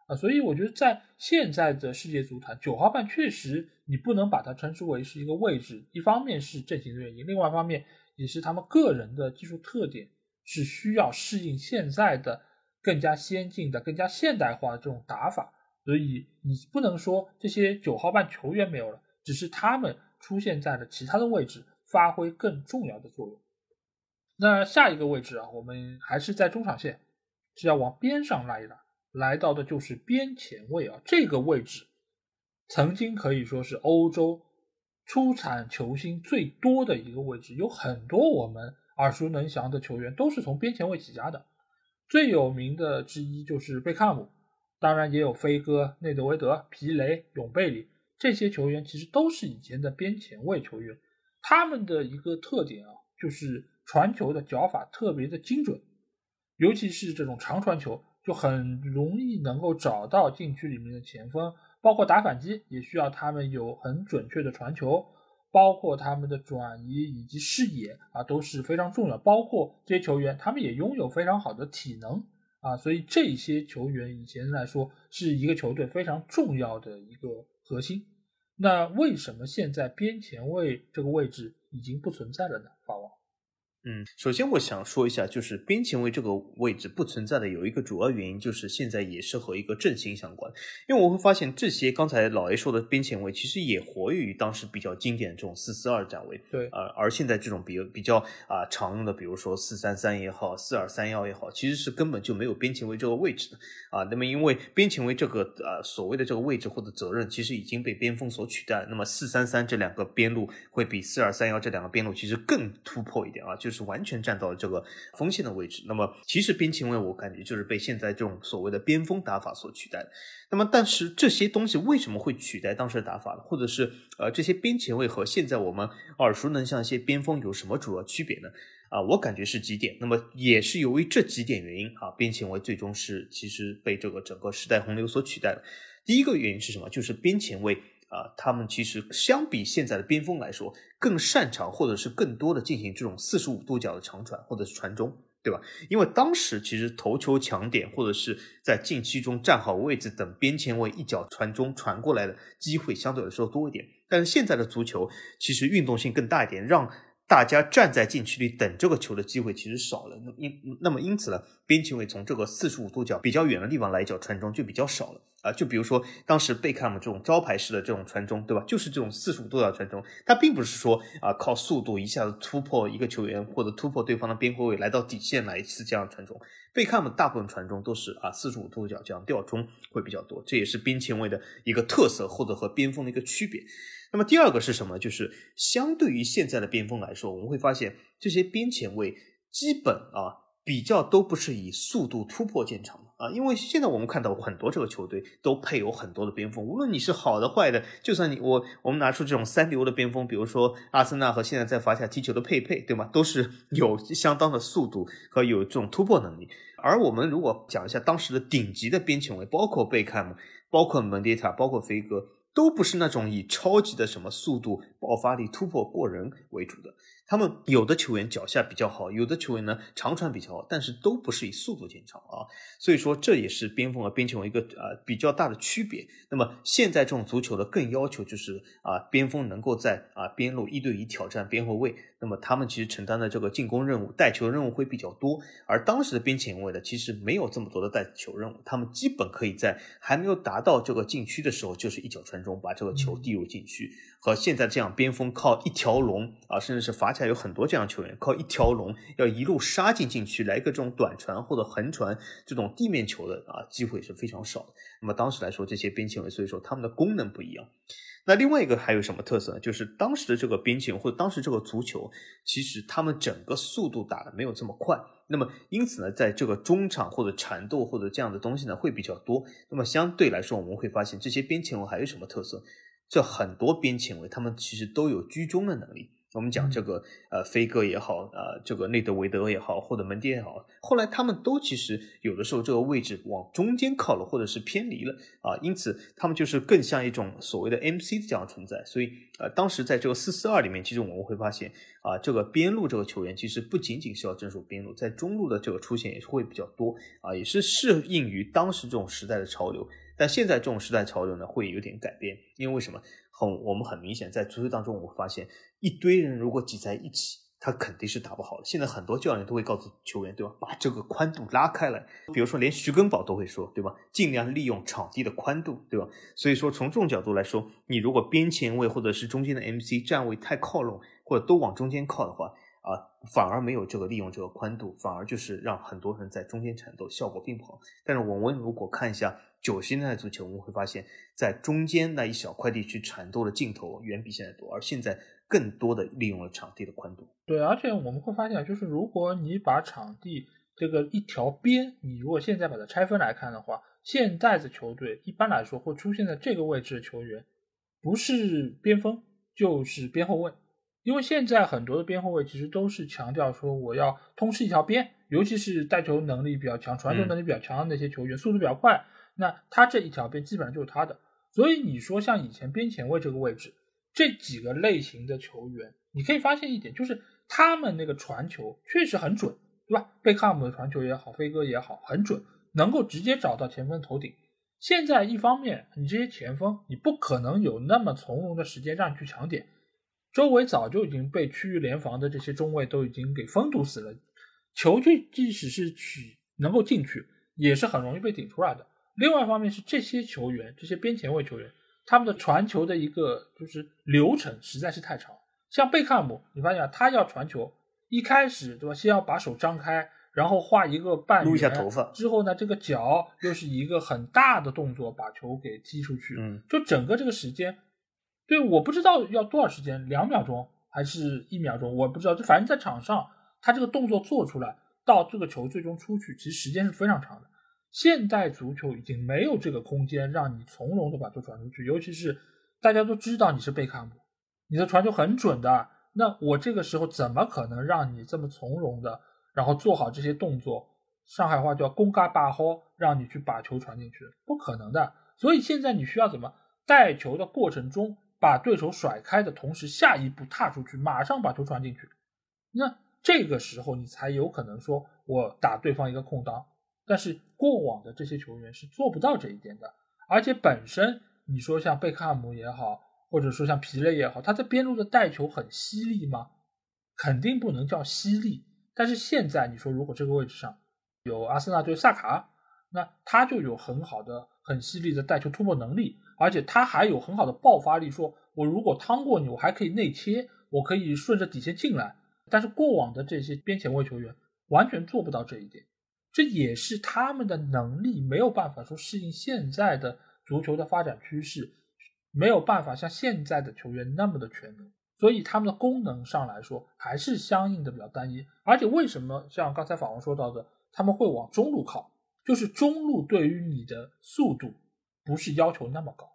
啊，所以我觉得在现在的世界足坛，九号半确实你不能把它称之为是一个位置，一方面是阵型的原因，另外一方面也是他们个人的技术特点是需要适应现在的更加先进的、更加现代化的这种打法，所以你不能说这些九号半球员没有了，只是他们出现在了其他的位置，发挥更重要的作用。那下一个位置啊，我们还是在中场线，是要往边上拉一拉，来到的就是边前卫啊。这个位置曾经可以说是欧洲出产球星最多的一个位置，有很多我们耳熟能详的球员都是从边前卫起家的。最有名的之一就是贝克汉姆，当然也有飞哥、内德维德、皮雷、永贝里这些球员，其实都是以前的边前卫球员。他们的一个特点啊，就是。传球的脚法特别的精准，尤其是这种长传球，就很容易能够找到禁区里面的前锋。包括打反击，也需要他们有很准确的传球，包括他们的转移以及视野啊都是非常重要。包括这些球员，他们也拥有非常好的体能啊，所以这些球员以前来说是一个球队非常重要的一个核心。那为什么现在边前卫这个位置已经不存在了呢？法王？嗯，首先我想说一下，就是边前卫这个位置不存在的有一个主要原因，就是现在也是和一个阵型相关。因为我会发现这些刚才老 A 说的边前卫，其实也活跃于当时比较经典的这种四四二站位。对，呃，而现在这种比比较啊常用的，比如说四三三也好，四二三幺也好，其实是根本就没有边前卫这个位置的啊。那么因为边前卫这个呃所谓的这个位置或者责任，其实已经被边锋所取代。那么四三三这两个边路会比四二三幺这两个边路其实更突破一点啊，就是是完全站到了这个锋线的位置。那么其实边前卫我感觉就是被现在这种所谓的边锋打法所取代。那么但是这些东西为什么会取代当时的打法呢？或者是呃这些边前卫和现在我们耳熟能详一些边锋有什么主要区别呢？啊，我感觉是几点。那么也是由于这几点原因啊，边前卫最终是其实被这个整个时代洪流所取代了。第一个原因是什么？就是边前卫。啊，他们其实相比现在的边锋来说，更擅长或者是更多的进行这种四十五度角的长传或者是传中，对吧？因为当时其实头球抢点或者是在禁区中站好位置等边前卫一脚传中传过来的机会相对来说多一点。但是现在的足球其实运动性更大一点，让大家站在禁区里等这个球的机会其实少了。那因那么因此呢，边前卫从这个四十五度角比较远的地方来一脚传中就比较少了。啊，就比如说当时贝克汉姆这种招牌式的这种传中，对吧？就是这种四十五度角传中，他并不是说啊靠速度一下子突破一个球员或者突破对方的边后卫来到底线来一次这样传中。贝克汉姆大部分传中都是啊四十五度角这样吊中会比较多，这也是边前卫的一个特色或者和边锋的一个区别。那么第二个是什么？就是相对于现在的边锋来说，我们会发现这些边前卫基本啊。比较都不是以速度突破见长的啊，因为现在我们看到很多这个球队都配有很多的边锋，无论你是好的坏的，就算你我我们拿出这种三流的边锋，比如说阿森纳和现在在法甲踢球的佩佩，对吗？都是 有相当的速度和有这种突破能力。而我们如果讲一下当时的顶级的边前卫，包括贝克汉姆，包括蒙迭塔，包括飞哥，都不是那种以超级的什么速度、爆发力、突破过人为主的。他们有的球员脚下比较好，有的球员呢长传比较好，但是都不是以速度见长啊。所以说这也是边锋和边前卫一个呃比较大的区别。那么现在这种足球的更要求就是啊边锋能够在啊边路一对一挑战边后卫，那么他们其实承担的这个进攻任务、带球任务会比较多。而当时的边前卫呢，其实没有这么多的带球任务，他们基本可以在还没有达到这个禁区的时候，就是一脚传中把这个球递入禁区。和现在这样边锋靠一条龙啊，甚至是法甲有很多这样球员靠一条龙要一路杀进禁区来一个这种短传或者横传这种地面球的啊机会是非常少的。那么当时来说，这些边前卫所以说他们的功能不一样。那另外一个还有什么特色呢？就是当时的这个边前或者当时这个足球，其实他们整个速度打的没有这么快。那么因此呢，在这个中场或者缠斗或者这样的东西呢会比较多。那么相对来说，我们会发现这些边前卫还有什么特色？这很多边前卫，他们其实都有居中的能力。我们讲这个，呃，飞哥也好，呃，这个内德维德也好，或者门迪也好，后来他们都其实有的时候这个位置往中间靠了，或者是偏离了啊，因此他们就是更像一种所谓的 MC 这样存在。所以，呃，当时在这个四四二里面，其实我们会发现啊，这个边路这个球员其实不仅仅是要镇守边路，在中路的这个出现也是会比较多啊，也是适应于当时这种时代的潮流。但现在这种时代潮流呢，会有点改变，因为为什么？很，我们很明显在足球当中，我发现一堆人如果挤在一起，他肯定是打不好的。现在很多教练都会告诉球员，对吧？把这个宽度拉开来，比如说连徐根宝都会说，对吧？尽量利用场地的宽度，对吧？所以说从这种角度来说，你如果边前卫或者是中间的 MC 站位太靠拢，或者都往中间靠的话，啊，反而没有这个利用这个宽度，反而就是让很多人在中间缠斗，效果并不好。但是我们如果看一下。九十年代足球，我们会发现，在中间那一小块地区缠斗的镜头远比现在多，而现在更多的利用了场地的宽度。对，而且我们会发现，就是如果你把场地这个一条边，你如果现在把它拆分来看的话，现在的球队一般来说会出现在这个位置的球员，不是边锋就是边后卫，因为现在很多的边后卫其实都是强调说我要通吃一条边，尤其是带球能力比较强、传球能力比较强的那些球员，速度比较快。那他这一条边基本上就是他的，所以你说像以前边前卫这个位置，这几个类型的球员，你可以发现一点，就是他们那个传球确实很准，对吧？贝克汉姆的传球也好，飞哥也好，很准，能够直接找到前锋头顶。现在一方面，你这些前锋你不可能有那么从容的时间让你去抢点，周围早就已经被区域联防的这些中卫都已经给封堵死了，球就即使是取能够进去，也是很容易被顶出来的。另外一方面是这些球员，这些边前卫球员，他们的传球的一个就是流程实在是太长。像贝克汉姆，你发现他要传球，一开始对吧，先要把手张开，然后画一个半撸一下头发，之后呢，这个脚又是一个很大的动作把球给踢出去，嗯，就整个这个时间，对，我不知道要多少时间，两秒钟还是一秒钟，我不知道，就反正在场上，他这个动作做出来到这个球最终出去，其实时间是非常长的。现代足球已经没有这个空间让你从容的把球传出去，尤其是大家都知道你是贝克汉姆，你的传球很准的，那我这个时候怎么可能让你这么从容的，然后做好这些动作？上海话叫“攻嘎巴豁”，让你去把球传进去，不可能的。所以现在你需要怎么带球的过程中把对手甩开的同时，下一步踏出去，马上把球传进去，那这个时候你才有可能说我打对方一个空档。但是过往的这些球员是做不到这一点的，而且本身你说像贝克汉姆也好，或者说像皮雷也好，他在边路的带球很犀利吗？肯定不能叫犀利。但是现在你说如果这个位置上有阿森纳队萨卡，那他就有很好的、很犀利的带球突破能力，而且他还有很好的爆发力。说我如果趟过你，我还可以内切，我可以顺着底线进来。但是过往的这些边前卫球员完全做不到这一点。这也是他们的能力没有办法说适应现在的足球的发展趋势，没有办法像现在的球员那么的全能，所以他们的功能上来说还是相应的比较单一。而且为什么像刚才法王说到的，他们会往中路靠，就是中路对于你的速度不是要求那么高，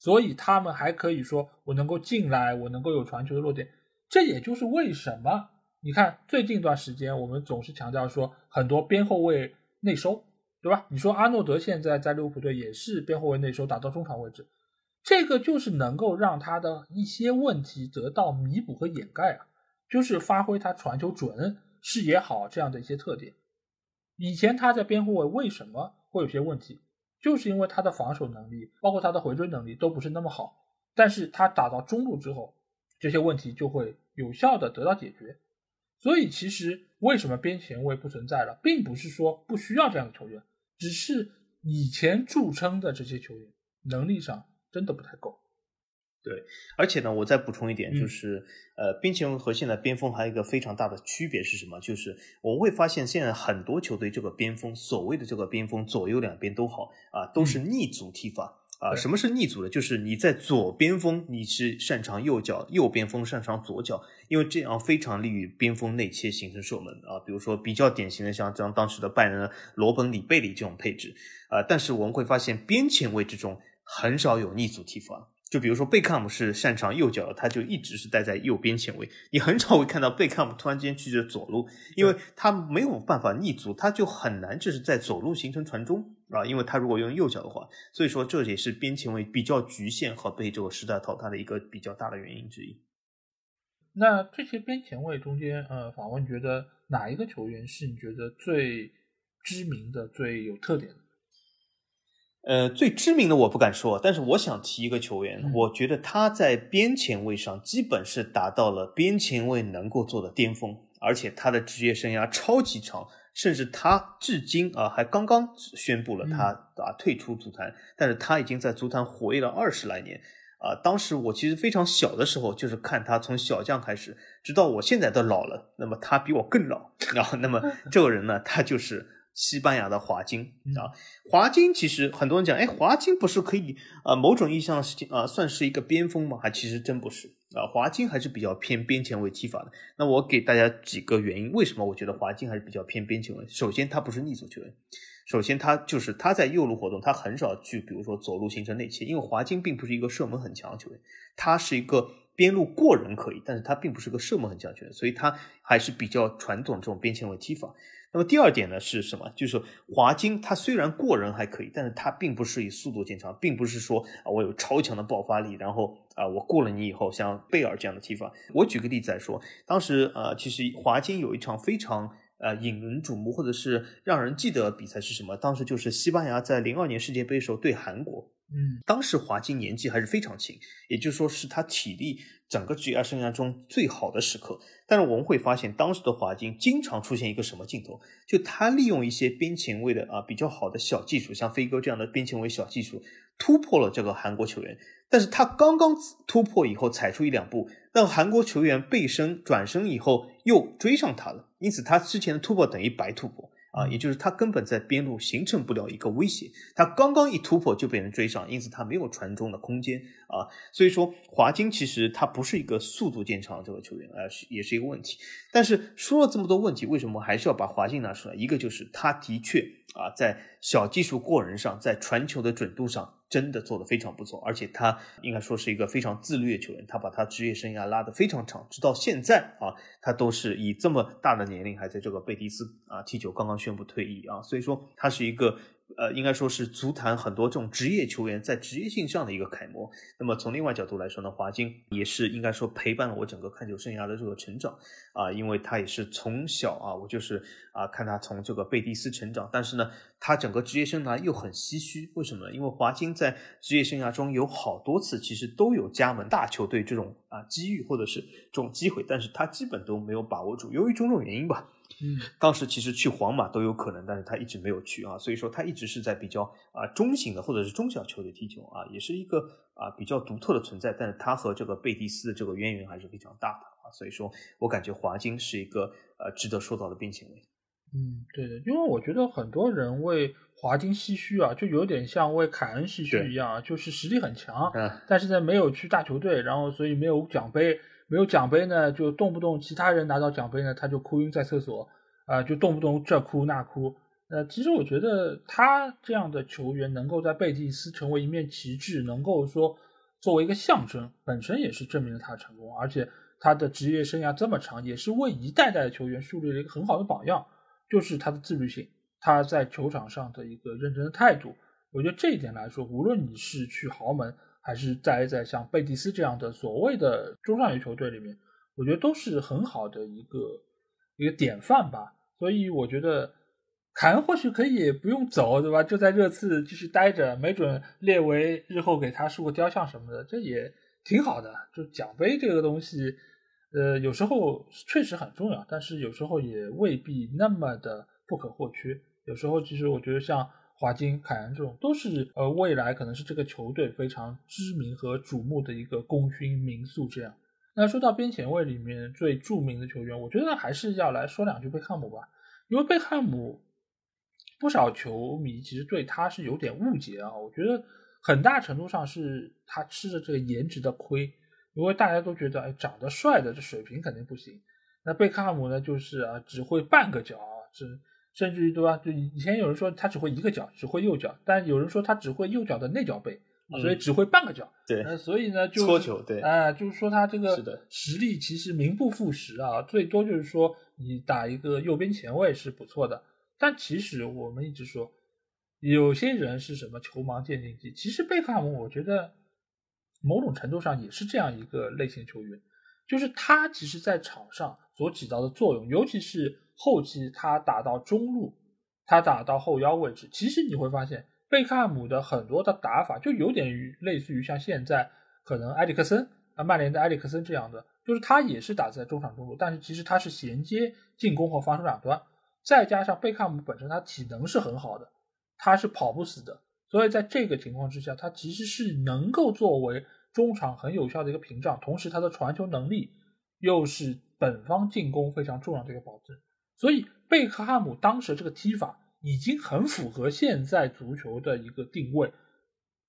所以他们还可以说我能够进来，我能够有传球的落点。这也就是为什么。你看，最近一段时间，我们总是强调说很多边后卫内收，对吧？你说阿诺德现在在利物浦队也是边后卫内收，打到中场位置，这个就是能够让他的一些问题得到弥补和掩盖啊，就是发挥他传球准、视野好这样的一些特点。以前他在边后卫为什么会有些问题，就是因为他的防守能力，包括他的回追能力都不是那么好。但是他打到中路之后，这些问题就会有效的得到解决。所以，其实为什么边前卫不存在了，并不是说不需要这样的球员，只是以前著称的这些球员能力上真的不太够。对，而且呢，我再补充一点，就是呃，边前卫和现在边锋还有一个非常大的区别是什么？就是我会发现，现在很多球队这个边锋，所谓的这个边锋，左右两边都好啊，都是逆足踢法。啊，什么是逆足的？就是你在左边锋，你是擅长右脚；右边锋擅长左脚，因为这样非常利于边锋内切形成射门啊。比如说比较典型的，像像当时的拜仁的罗本里贝里这种配置啊。但是我们会发现边前卫之中很少有逆足踢法。就比如说贝克汉姆是擅长右脚，他就一直是待在右边前卫。你很少会看到贝克汉姆突然间去这左路，因为他没有办法逆足，他就很难就是在左路形成传中啊。因为他如果用右脚的话，所以说这也是边前卫比较局限和被这个时代淘汰的一个比较大的原因之一。那这些边前卫中间，呃，访问觉得哪一个球员是你觉得最知名的、最有特点的？呃，最知名的我不敢说，但是我想提一个球员，我觉得他在边前卫上基本是达到了边前卫能够做的巅峰，而且他的职业生涯超级长，甚至他至今啊还刚刚宣布了他啊退出足坛，但是他已经在足坛活跃了二十来年啊。当时我其实非常小的时候就是看他从小将开始，直到我现在都老了，那么他比我更老啊。那么 这个人呢，他就是。西班牙的华金啊，华金其实很多人讲，哎，华金不是可以啊，某种意义上是啊算是一个边锋吗？还其实真不是啊，华金还是比较偏边前卫踢法的。那我给大家几个原因，为什么我觉得华金还是比较偏边前卫？首先，他不是逆足球员；首先，他就是他在右路活动，他很少去，比如说左路形成内切，因为华金并不是一个射门很强的球员，他是一个边路过人可以，但是他并不是个射门很强的球员，所以他还是比较传统这种边前卫踢法。那么第二点呢是什么？就是华金他虽然过人还可以，但是他并不是以速度见长，并不是说啊我有超强的爆发力，然后啊我过了你以后像贝尔这样的踢法。我举个例子来说，当时呃其实华金有一场非常呃引人瞩目或者是让人记得比赛是什么？当时就是西班牙在零二年世界杯时候对韩国嗯，当时华金年纪还是非常轻，也就是说是他体力整个职业生涯中最好的时刻。但是我们会发现，当时的华金经常出现一个什么镜头？就他利用一些边前卫的啊比较好的小技术，像飞哥这样的边前卫小技术，突破了这个韩国球员。但是他刚刚突破以后，踩出一两步，让韩国球员背身转身以后又追上他了，因此他之前的突破等于白突破。啊，也就是他根本在边路形成不了一个威胁，他刚刚一突破就被人追上，因此他没有传中的空间啊。所以说，华金其实他不是一个速度见长的这个球员啊，是也是一个问题。但是说了这么多问题，为什么还是要把华金拿出来？一个就是他的确啊，在小技术过人上，在传球的准度上。真的做得非常不错，而且他应该说是一个非常自律的球员，他把他职业生涯拉得非常长，直到现在啊，他都是以这么大的年龄还在这个贝蒂斯啊踢球，刚刚宣布退役啊，所以说他是一个。呃，应该说是足坛很多这种职业球员在职业性上的一个楷模。那么从另外角度来说呢，华金也是应该说陪伴了我整个看球生涯的这个成长啊，因为他也是从小啊，我就是啊看他从这个贝蒂斯成长。但是呢，他整个职业生涯又很唏嘘，为什么呢？因为华金在职业生涯中有好多次其实都有加盟大球队这种啊机遇或者是这种机会，但是他基本都没有把握住，由于种种原因吧。嗯，当时其实去皇马都有可能，但是他一直没有去啊，所以说他一直是在比较啊中型的或者是中小球队踢球啊，也是一个啊比较独特的存在。但是他和这个贝蒂斯的这个渊源还是非常大的啊，所以说我感觉华金是一个呃值得说到的边前卫。嗯，对的，因为我觉得很多人为华金唏嘘啊，就有点像为凯恩唏嘘一样啊，就是实力很强，嗯，但是呢没有去大球队，然后所以没有奖杯。没有奖杯呢，就动不动其他人拿到奖杯呢，他就哭晕在厕所，啊，就动不动这哭那哭。呃，其实我觉得他这样的球员能够在贝蒂斯成为一面旗帜，能够说作为一个象征，本身也是证明了他的成功。而且他的职业生涯这么长，也是为一代代的球员树立了一个很好的榜样，就是他的自律性，他在球场上的一个认真的态度。我觉得这一点来说，无论你是去豪门。还是待在像贝蒂斯这样的所谓的中上游球队里面，我觉得都是很好的一个一个典范吧。所以我觉得凯恩或许可以不用走，对吧？就在热刺继续待着，没准列维日后给他竖个雕像什么的，这也挺好的。就奖杯这个东西，呃，有时候确实很重要，但是有时候也未必那么的不可或缺。有时候其实我觉得像。华金、凯恩这种都是呃未来可能是这个球队非常知名和瞩目的一个功勋名宿。这样，那说到边前卫里面最著名的球员，我觉得还是要来说两句贝克汉姆吧。因为贝克汉姆不少球迷其实对他是有点误解啊。我觉得很大程度上是他吃着这个颜值的亏，因为大家都觉得哎长得帅的这水平肯定不行。那贝克汉姆呢，就是啊只会半个脚啊，是。甚至于对吧？就以前有人说他只会一个脚，只会右脚，但有人说他只会右脚的内脚背，所以只会半个脚。对，所以呢，就搓球对，啊，就是说他这个实力其实名不副实啊。最多就是说你打一个右边前卫是不错的，但其实我们一直说，有些人是什么球盲鉴定机。其实贝克汉姆，我觉得某种程度上也是这样一个类型球员，就是他其实在场上所起到的作用，尤其是。后期他打到中路，他打到后腰位置，其实你会发现贝克汉姆的很多的打法就有点于类似于像现在可能埃里克森啊，曼联的埃里克森这样的，就是他也是打在中场中路，但是其实他是衔接进攻和防守两端，再加上贝克汉姆本身他体能是很好的，他是跑不死的，所以在这个情况之下，他其实是能够作为中场很有效的一个屏障，同时他的传球能力又是本方进攻非常重要的一个保证。所以贝克汉姆当时这个踢法已经很符合现在足球的一个定位，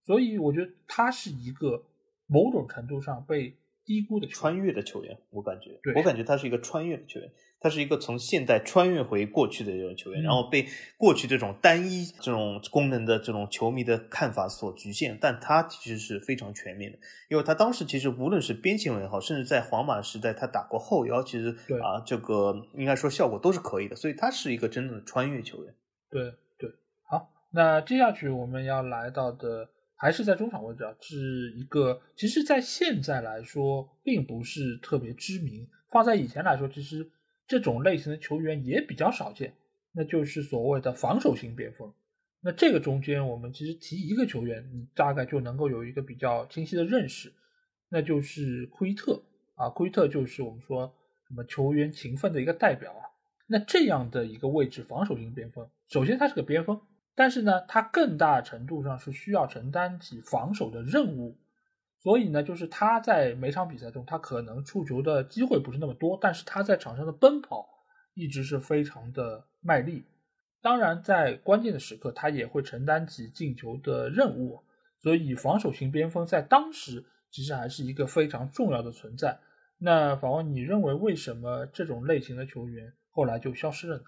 所以我觉得他是一个某种程度上被低估的穿越的球员。我感觉，对我感觉他是一个穿越的球员。他是一个从现代穿越回过去的这种球员，然后被过去这种单一这种功能的这种球迷的看法所局限，但他其实是非常全面的，因为他当时其实无论是边前卫也好，甚至在皇马时代他打过后腰，其实啊这个应该说效果都是可以的，所以他是一个真正的穿越球员。对对，好，那接下去我们要来到的还是在中场位置啊，是一个其实在现在来说并不是特别知名，放在以前来说其实。这种类型的球员也比较少见，那就是所谓的防守型边锋。那这个中间，我们其实提一个球员，你大概就能够有一个比较清晰的认识，那就是库伊特啊，库伊特就是我们说什么球员勤奋的一个代表啊。那这样的一个位置，防守型边锋，首先他是个边锋，但是呢，他更大程度上是需要承担起防守的任务，所以呢，就是他在每场比赛中，他可能触球的机会不是那么多，但是他在场上的奔跑一直是非常的卖力。当然，在关键的时刻，他也会承担起进球的任务，所以防守型边锋在当时其实还是一个非常重要的存在。那法王，你认为为什么这种类型的球员？后来就消失了呢。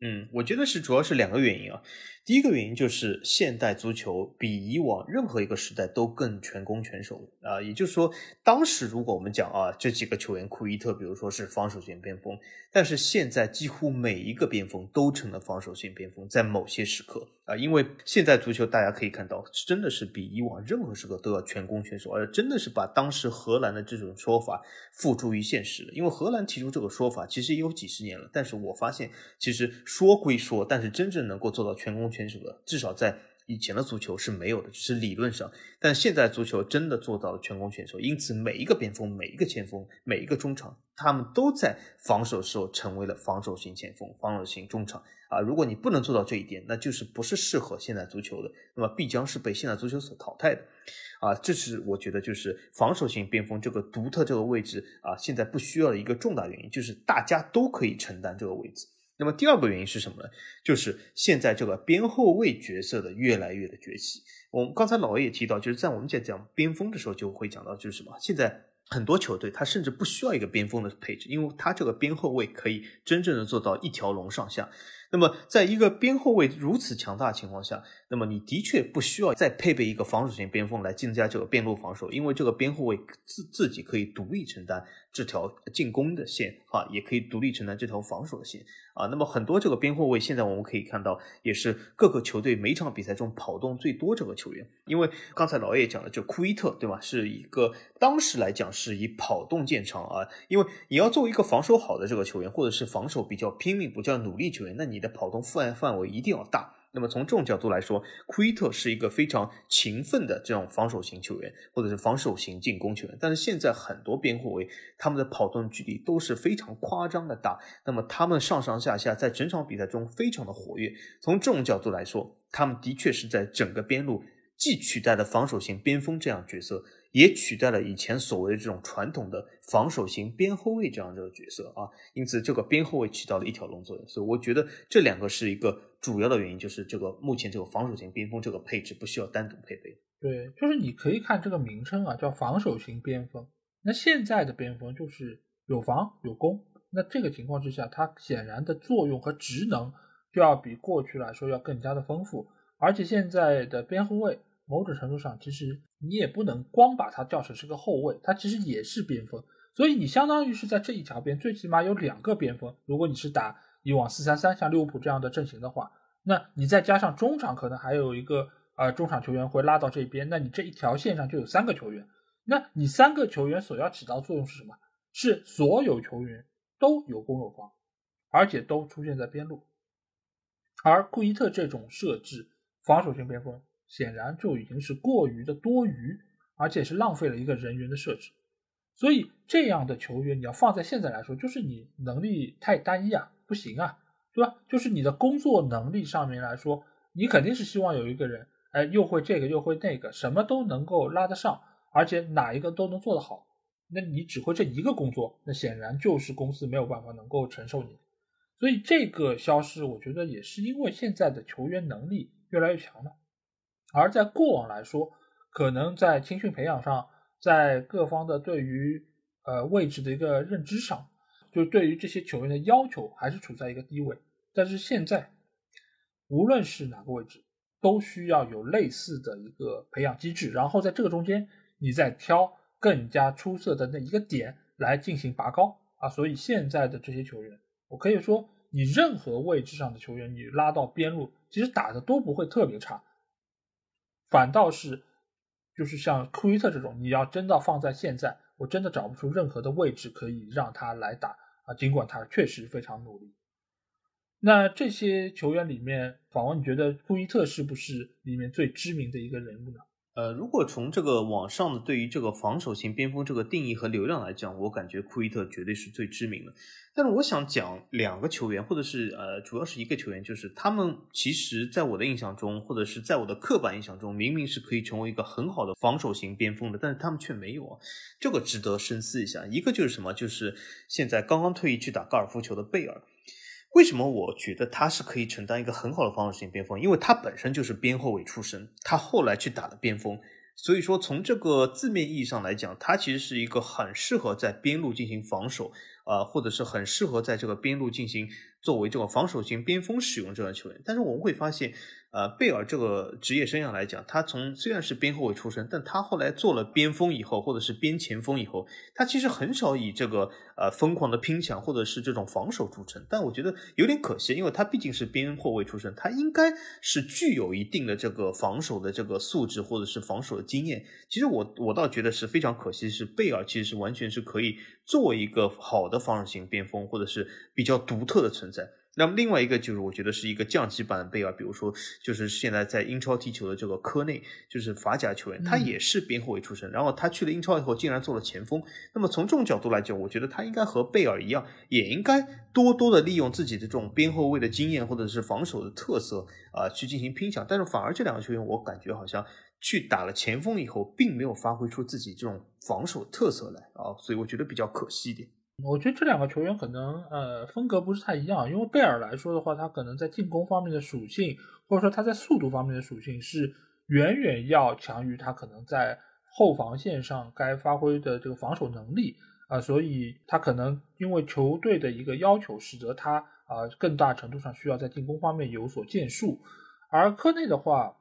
嗯，我觉得是主要是两个原因啊。第一个原因就是现代足球比以往任何一个时代都更全攻全守啊，也就是说，当时如果我们讲啊，这几个球员库伊特，比如说是防守型边锋，但是现在几乎每一个边锋都成了防守型边锋，在某些时刻啊，因为现在足球大家可以看到，真的是比以往任何时刻都要全攻全守，而真的是把当时荷兰的这种说法付诸于现实了。因为荷兰提出这个说法其实也有几十年了，但是我发现其实说归说，但是真正能够做到全攻。全守的，至少在以前的足球是没有的，只是理论上。但现在足球真的做到了全攻全守，因此每一个边锋、每一个前锋、每一个中场，他们都在防守时候成为了防守型前锋、防守型中场啊！如果你不能做到这一点，那就是不是适合现在足球的，那么必将是被现在足球所淘汰的啊！这是我觉得就是防守型边锋这个独特这个位置啊，现在不需要的一个重大原因，就是大家都可以承担这个位置。那么第二个原因是什么呢？就是现在这个边后卫角色的越来越的崛起。我们刚才老魏也提到，就是在我们在讲边锋的时候，就会讲到就是什么？现在很多球队他甚至不需要一个边锋的配置，因为他这个边后卫可以真正的做到一条龙上下。那么，在一个边后卫如此强大的情况下，那么你的确不需要再配备一个防守型边锋来增加这个边路防守，因为这个边后卫自自己可以独立承担这条进攻的线啊，也可以独立承担这条防守的线。啊，那么很多这个边后卫，现在我们可以看到，也是各个球队每场比赛中跑动最多这个球员。因为刚才老叶讲的，就库伊特，对吧？是一个当时来讲是以跑动见长啊。因为你要作为一个防守好的这个球员，或者是防守比较拼命、比较努力球员，那你的跑动范范围一定要大。那么从这种角度来说，库伊特是一个非常勤奋的这种防守型球员，或者是防守型进攻球员。但是现在很多边后卫，他们的跑动距离都是非常夸张的大，那么他们上上下下在整场比赛中非常的活跃。从这种角度来说，他们的确是在整个边路既取代了防守型边锋这样角色。也取代了以前所谓的这种传统的防守型边后卫这样的角色啊，因此这个边后卫起到了一条龙作用，所以我觉得这两个是一个主要的原因，就是这个目前这个防守型边锋这个配置不需要单独配备。对，就是你可以看这个名称啊，叫防守型边锋。那现在的边锋就是有防有攻，那这个情况之下，它显然的作用和职能就要比过去来说要更加的丰富，而且现在的边后卫。某种程度上，其实你也不能光把他叫成是个后卫，他其实也是边锋。所以你相当于是在这一条边，最起码有两个边锋。如果你是打以往四三三，像利物浦这样的阵型的话，那你再加上中场，可能还有一个呃中场球员会拉到这边，那你这一条线上就有三个球员。那你三个球员所要起到作用是什么？是所有球员都有攻有防，而且都出现在边路。而库伊特这种设置，防守型边锋。显然就已经是过于的多余，而且是浪费了一个人员的设置。所以这样的球员，你要放在现在来说，就是你能力太单一啊，不行啊，对吧？就是你的工作能力上面来说，你肯定是希望有一个人，哎，又会这个又会那个，什么都能够拉得上，而且哪一个都能做得好。那你只会这一个工作，那显然就是公司没有办法能够承受你。所以这个消失，我觉得也是因为现在的球员能力越来越强了。而在过往来说，可能在青训培养上，在各方的对于呃位置的一个认知上，就对于这些球员的要求还是处在一个低位。但是现在，无论是哪个位置，都需要有类似的一个培养机制，然后在这个中间，你再挑更加出色的那一个点来进行拔高啊。所以现在的这些球员，我可以说，你任何位置上的球员，你拉到边路，其实打的都不会特别差。反倒是，就是像库伊特这种，你要真的放在现在，我真的找不出任何的位置可以让他来打啊。尽管他确实非常努力。那这些球员里面，访问你觉得库伊特是不是里面最知名的一个人物呢？呃，如果从这个网上的对于这个防守型边锋这个定义和流量来讲，我感觉库伊特绝对是最知名的。但是我想讲两个球员，或者是呃，主要是一个球员，就是他们其实在我的印象中，或者是在我的刻板印象中，明明是可以成为一个很好的防守型边锋的，但是他们却没有啊，这个值得深思一下。一个就是什么，就是现在刚刚退役去打高尔夫球的贝尔。为什么我觉得他是可以承担一个很好的防守型边锋？因为他本身就是边后卫出身，他后来去打了边锋，所以说从这个字面意义上来讲，他其实是一个很适合在边路进行防守，啊，或者是很适合在这个边路进行作为这个防守型边锋使用这样的球员。但是我们会发现。呃，贝尔这个职业生涯来讲，他从虽然是边后卫出身，但他后来做了边锋以后，或者是边前锋以后，他其实很少以这个呃疯狂的拼抢或者是这种防守著称。但我觉得有点可惜，因为他毕竟是边后卫出身，他应该是具有一定的这个防守的这个素质或者是防守的经验。其实我我倒觉得是非常可惜，是贝尔其实是完全是可以作为一个好的防守型边锋，或者是比较独特的存在。那么另外一个就是，我觉得是一个降级版的贝尔，比如说就是现在在英超踢球的这个科内，就是法甲球员，他也是边后卫出身，然后他去了英超以后，竟然做了前锋。那么从这种角度来讲，我觉得他应该和贝尔一样，也应该多多的利用自己的这种边后卫的经验或者是防守的特色啊，去进行拼抢。但是反而这两个球员，我感觉好像去打了前锋以后，并没有发挥出自己这种防守特色来啊，所以我觉得比较可惜一点。我觉得这两个球员可能呃风格不是太一样，因为贝尔来说的话，他可能在进攻方面的属性，或者说他在速度方面的属性是远远要强于他可能在后防线上该发挥的这个防守能力啊，所以他可能因为球队的一个要求，使得他啊更大程度上需要在进攻方面有所建树。而科内的话，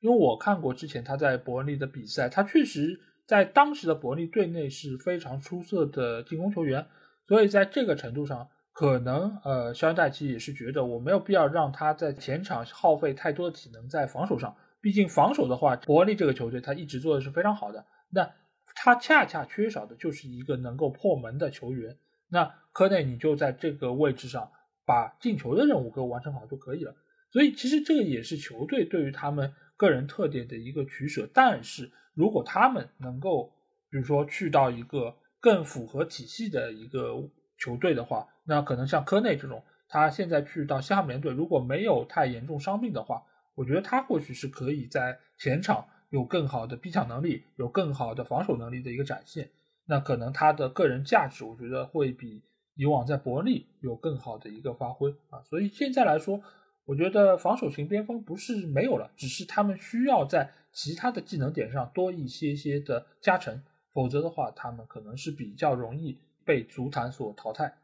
因为我看过之前他在伯恩利的比赛，他确实在当时的伯利队内是非常出色的进攻球员。所以在这个程度上，可能呃，肖恩戴奇也是觉得我没有必要让他在前场耗费太多的体能在防守上。毕竟防守的话，伯利这个球队他一直做的是非常好的。那他恰恰缺少的就是一个能够破门的球员。那科内你就在这个位置上把进球的任务给我完成好就可以了。所以其实这个也是球队对于他们个人特点的一个取舍。但是如果他们能够，比如说去到一个。更符合体系的一个球队的话，那可能像科内这种，他现在去到西汉姆联队，如果没有太严重伤病的话，我觉得他或许是可以在前场有更好的逼抢能力，有更好的防守能力的一个展现。那可能他的个人价值，我觉得会比以往在伯恩利有更好的一个发挥啊。所以现在来说，我觉得防守型边锋不是没有了，只是他们需要在其他的技能点上多一些些的加成。否则的话，他们可能是比较容易被足坛所淘汰。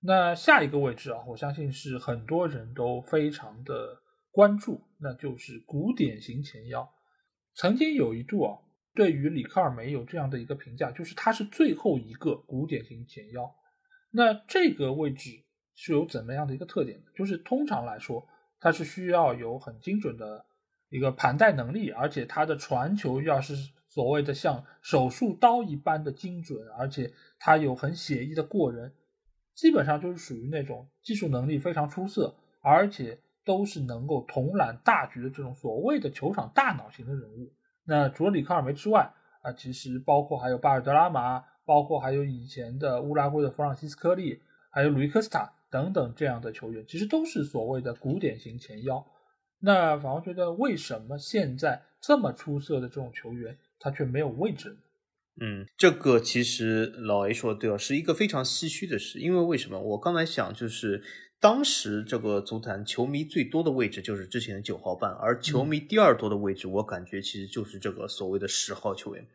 那下一个位置啊，我相信是很多人都非常的关注，那就是古典型前腰。曾经有一度啊，对于里克尔梅有这样的一个评价，就是他是最后一个古典型前腰。那这个位置是有怎么样的一个特点呢？就是通常来说，它是需要有很精准的一个盘带能力，而且它的传球要是。所谓的像手术刀一般的精准，而且他有很写意的过人，基本上就是属于那种技术能力非常出色，而且都是能够统揽大局的这种所谓的球场大脑型的人物。那除了里克尔梅之外，啊，其实包括还有巴尔德拉马，包括还有以前的乌拉圭的弗朗西斯科利，还有鲁伊科斯塔等等这样的球员，其实都是所谓的古典型前腰。那反而觉得，为什么现在这么出色的这种球员？他却没有位置。嗯，这个其实老 A 说的对啊，是一个非常唏嘘的事。因为为什么？我刚才想，就是当时这个足坛球迷最多的位置就是之前的九号半，而球迷第二多的位置，我感觉其实就是这个所谓的十号球员。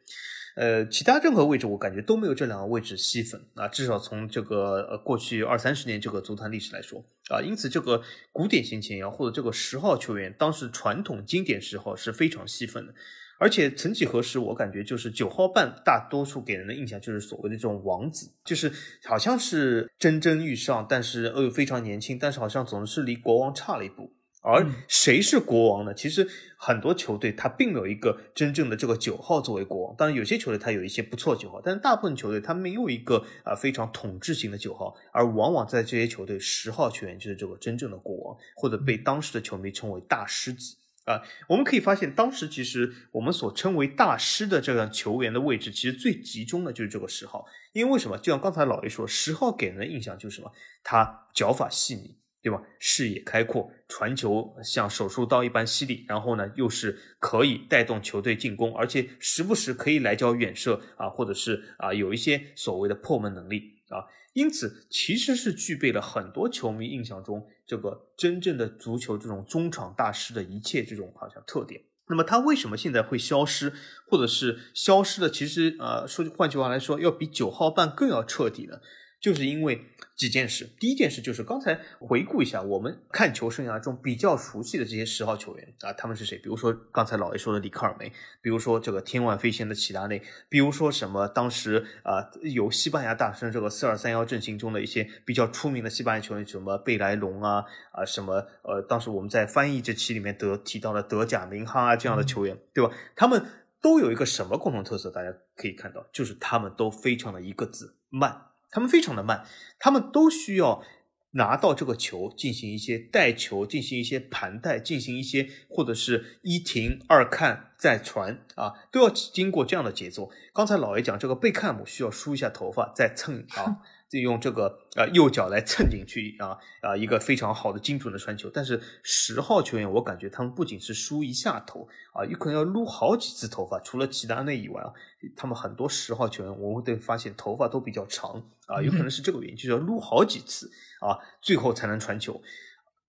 呃，其他任何位置我感觉都没有这两个位置吸粉啊，至少从这个呃过去二三十年这个足坛历史来说啊，因此这个古典型前腰或者这个十号球员，当时传统经典十号是非常吸粉的。而且曾几何时，我感觉就是九号半，大多数给人的印象就是所谓的这种王子，就是好像是蒸蒸欲上，但是又非常年轻，但是好像总是离国王差了一步。而嗯。谁是国王呢？其实很多球队他并没有一个真正的这个九号作为国王，当然有些球队他有一些不错的九号，但是大部分球队他没有一个啊、呃非常统治型的九号，而往往在这些球队十号球员就是这个真正的国王，或者被当时的球迷称为大师级。啊，我们可以发现，当时其实我们所称为大师的这样球员的位置，其实最集中的就是这个十号。因为为什么？就像刚才老爷说，十号给人的印象就是什么？他脚法细腻，对吧？视野开阔，传球像手术刀一般犀利，然后呢，又是可以带动球队进攻，而且时不时可以来脚远射啊，或者是啊有一些所谓的破门能力啊。因此，其实是具备了很多球迷印象中这个真正的足球这种中场大师的一切这种好像特点。那么他为什么现在会消失，或者是消失的？其实呃，说句换句话来说，要比九号半更要彻底的？就是因为几件事。第一件事就是刚才回顾一下我们看球生涯中比较熟悉的这些十号球员啊，他们是谁？比如说刚才老爷说的里克尔梅，比如说这个天外飞仙的齐达内，比如说什么当时啊、有西班牙大师这个四二三幺阵型中的一些比较出名的西班牙球员，什么贝莱龙啊啊什么呃，当时我们在翻译这期里面得提到了德甲明哈啊这样的球员，对吧？他们都有一个什么共同特色？大家可以看到，就是他们都非常的一个字慢。他们非常的慢，他们都需要拿到这个球进行一些带球，进行一些盘带，进行一些或者是一停二看再传啊，都要经过这样的节奏。刚才老爷讲这个贝克汉姆需要梳一下头发再蹭啊，利用这个呃右脚来蹭进去啊啊一个非常好的精准的传球。但是十号球员，我感觉他们不仅是梳一下头啊，有可能要撸好几次头发。除了齐达内以外啊，他们很多十号球员，我们会发现头发都比较长啊，有可能是这个原因，就是要撸好几次啊，最后才能传球。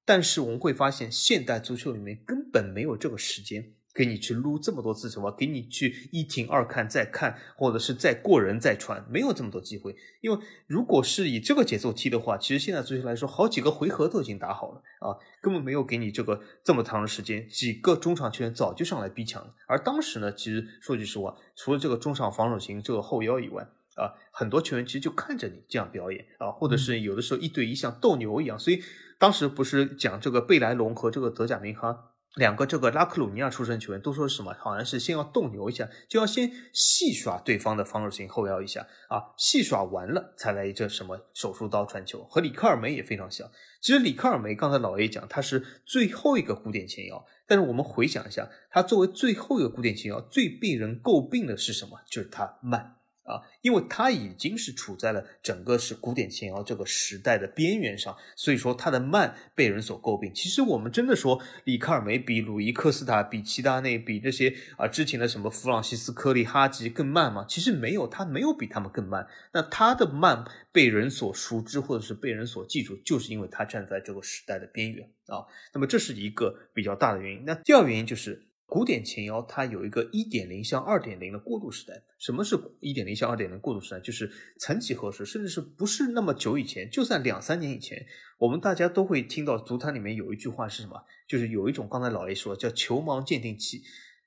但是我们会发现，现代足球里面根本没有这个时间给你去撸这么多次球啊，给你去一停二看再看，或者是再过人再传，没有这么多机会。因为如果是以这个节奏踢的话，其实现在足球来说，好几个回合都已经打好了啊，根本没有给你这个这么长的时间。几个中场球员早就上来逼抢了，而当时呢，其实说句实话，除了这个中场防守型这个后腰以外，啊，很多球员其实就看着你这样表演啊，或者是有的时候一对一像斗牛一样，所以当时不是讲这个贝莱龙和这个德甲明哈两个这个拉克鲁尼亚出身球员都说什么？好像是先要斗牛一下，就要先戏耍对方的防守型后腰一下啊，戏耍完了才来这什么手术刀传球，和里克尔梅也非常像。其实里克尔梅刚才老爷讲他是最后一个古典前腰，但是我们回想一下，他作为最后一个古典前腰，最被人诟病的是什么？就是他慢。啊，因为他已经是处在了整个是古典前摇这个时代的边缘上，所以说他的慢被人所诟病。其实我们真的说里克尔梅比鲁伊科斯塔、比齐达内、比那些啊之前的什么弗朗西斯科利、哈吉更慢吗？其实没有，他没有比他们更慢。那他的慢被人所熟知，或者是被人所记住，就是因为他站在这个时代的边缘啊。那么这是一个比较大的原因。那第二个原因就是。古典前腰它有一个一点零向二点零的过渡时代。什么是一点零向二点零过渡时代？就是曾几何时，甚至是不是那么久以前，就算两三年以前，我们大家都会听到足坛里面有一句话是什么？就是有一种刚才老爷说叫球盲鉴定器。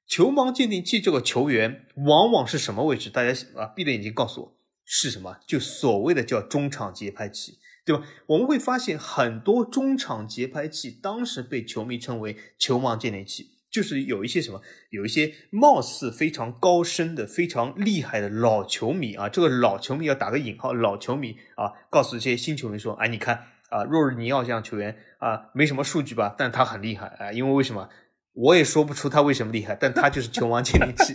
球盲鉴定器这个球员往往是什么位置？大家啊闭着眼睛告诉我是什么？就所谓的叫中场节拍器。对吧？我们会发现很多中场节拍器当时被球迷称为球盲鉴定器。就是有一些什么，有一些貌似非常高深的、非常厉害的老球迷啊，这个老球迷要打个引号，老球迷啊，告诉这些新球迷说，哎，你看啊，若日尼奥这样球员啊，没什么数据吧，但他很厉害啊，因为为什么？我也说不出他为什么厉害，但他就是球王鉴定器。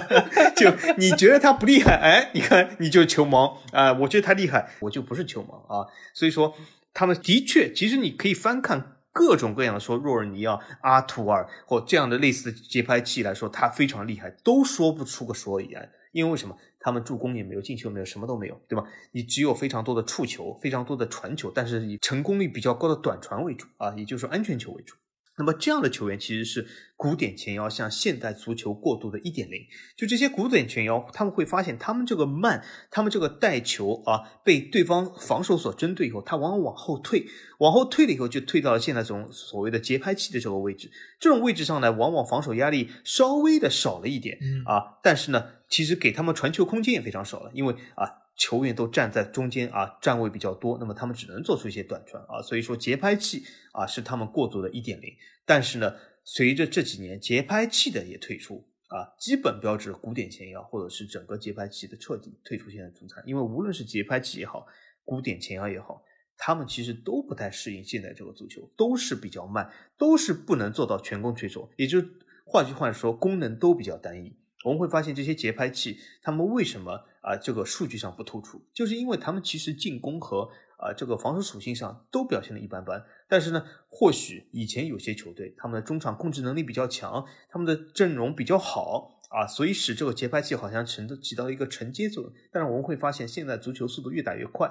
就你觉得他不厉害，哎，你看你就球盲啊、我觉得他厉害，我就不是球盲啊。所以说，他们的确，其实你可以翻看。各种各样的说，若尔尼奥、阿图尔或这样的类似的节拍器来说，他非常厉害，都说不出个所以然。因为为什么？他们助攻也没有，进球没有，什么都没有，对吧？你只有非常多的触球，非常多的传球，但是以成功率比较高的短传为主啊，也就是说安全球为主。那么这样的球员其实是古典前腰向现代足球过渡的一点零。就这些古典前腰，他们会发现他们这个慢，他们这个带球啊，被对方防守所针对以后，他往往往后退，往后退了以后就退到了现在这种所谓的节拍器的这个位置。这种位置上呢，往往防守压力稍微的少了一点嗯啊，但是呢，其实给他们传球空间也非常少了，因为啊。球员都站在中间啊，站位比较多，那么他们只能做出一些短传啊，所以说节拍器啊是他们过渡的一点零。但是呢，随着这几年节拍器的也退出啊，基本标志古典前腰或者是整个节拍器的彻底退出现在足坛，因为无论是节拍器也好，古典前腰也好，他们其实都不太适应现在这个足球，都是比较慢，都是不能做到全攻全守，也就换句话说，功能都比较单一。我们会发现这些节拍器，他们为什么啊这个数据上不突出，就是因为他们其实进攻和啊这个防守属性上都表现的一般般。但是呢，或许以前有些球队他们的中场控制能力比较强，他们的阵容比较好啊，所以使这个节拍器好像承起到一个承接作用。但是我们会发现，现在足球速度越打越快，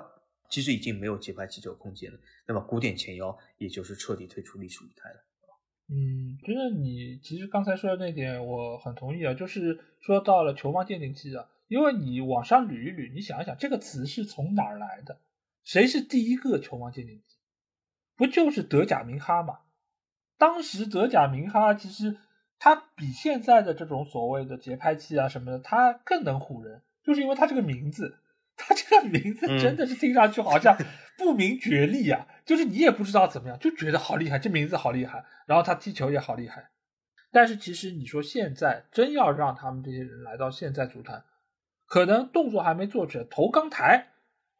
其实已经没有节拍器这个空间了。那么古典前腰也就是彻底退出历史舞台了。嗯，觉得你其实刚才说的那点我很同意啊，就是说到了球王鉴定器啊，因为你往上捋一捋，你想一想这个词是从哪儿来的？谁是第一个球王鉴定机？不就是德甲明哈吗？当时德甲明哈其实它比现在的这种所谓的节拍器啊什么的，它更能唬人，就是因为它这个名字。他这个名字真的是听上去好像 不明觉厉啊，就是你也不知道怎么样，就觉得好厉害，这名字好厉害，然后他踢球也好厉害。但是其实你说现在真要让他们这些人来到现在足坛，可能动作还没做出来，头刚抬，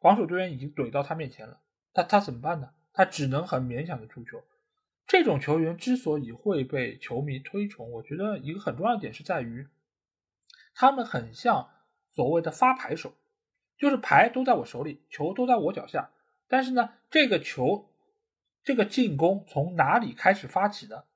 防守队员已经怼到他面前了，他他怎么办呢？他只能很勉强的出球。这种球员之所以会被球迷推崇，我觉得一个很重要的点是在于，他们很像所谓的发牌手。就是牌都在我手里，球都在我脚下，但是呢，这个球，这个进攻从哪里开始发起的？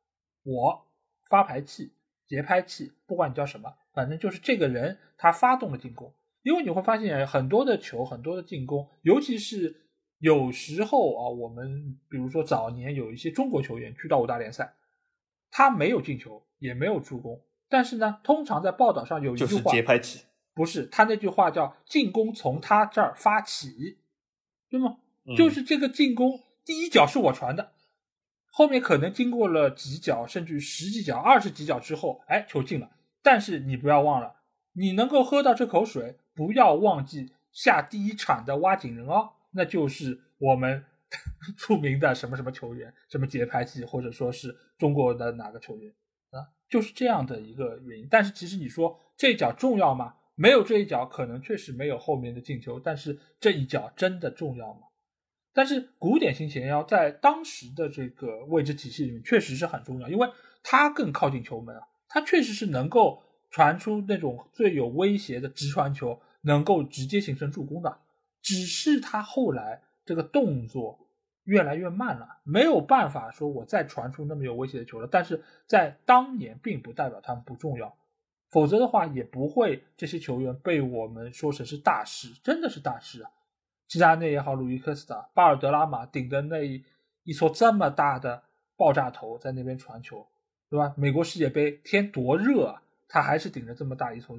我发牌器、节拍器，不管你叫什么，反正就是这个人他发动了进攻。因为你会发现很多的球，很多的进攻，尤其是有时候啊，我们比如说早年有一些中国球员去到五大联赛，他没有进球，也没有助攻，但是呢，通常在报道上有一句话，就是节拍器。不是他那句话叫“进攻从他这儿发起”，对吗？就是这个进攻第一脚是我传的，后面可能经过了几脚，甚至十几脚、二十几脚之后，哎，球进了。但是你不要忘了，你能够喝到这口水，不要忘记下第一铲的挖井人哦，那就是我们 著名的什么什么球员，什么节拍器，或者说是中国的哪个球员啊，就是这样的一个原因。但是其实你说这一脚重要吗？没有这一脚，可能确实没有后面的进球。但是这一脚真的重要吗？但是古典型前腰在当时的这个位置体系里面确实是很重要，因为他更靠近球门啊，他确实是能够传出那种最有威胁的直传球，能够直接形成助攻的。只是他后来这个动作越来越慢了，没有办法说我再传出那么有威胁的球了。但是在当年，并不代表他们不重要。否则的话，也不会这些球员被我们说成是大师，真的是大师啊！齐达内也好，鲁伊科斯塔、巴尔德拉马顶着那一撮这么大的爆炸头在那边传球，对吧？美国世界杯天多热啊，他还是顶着这么大一头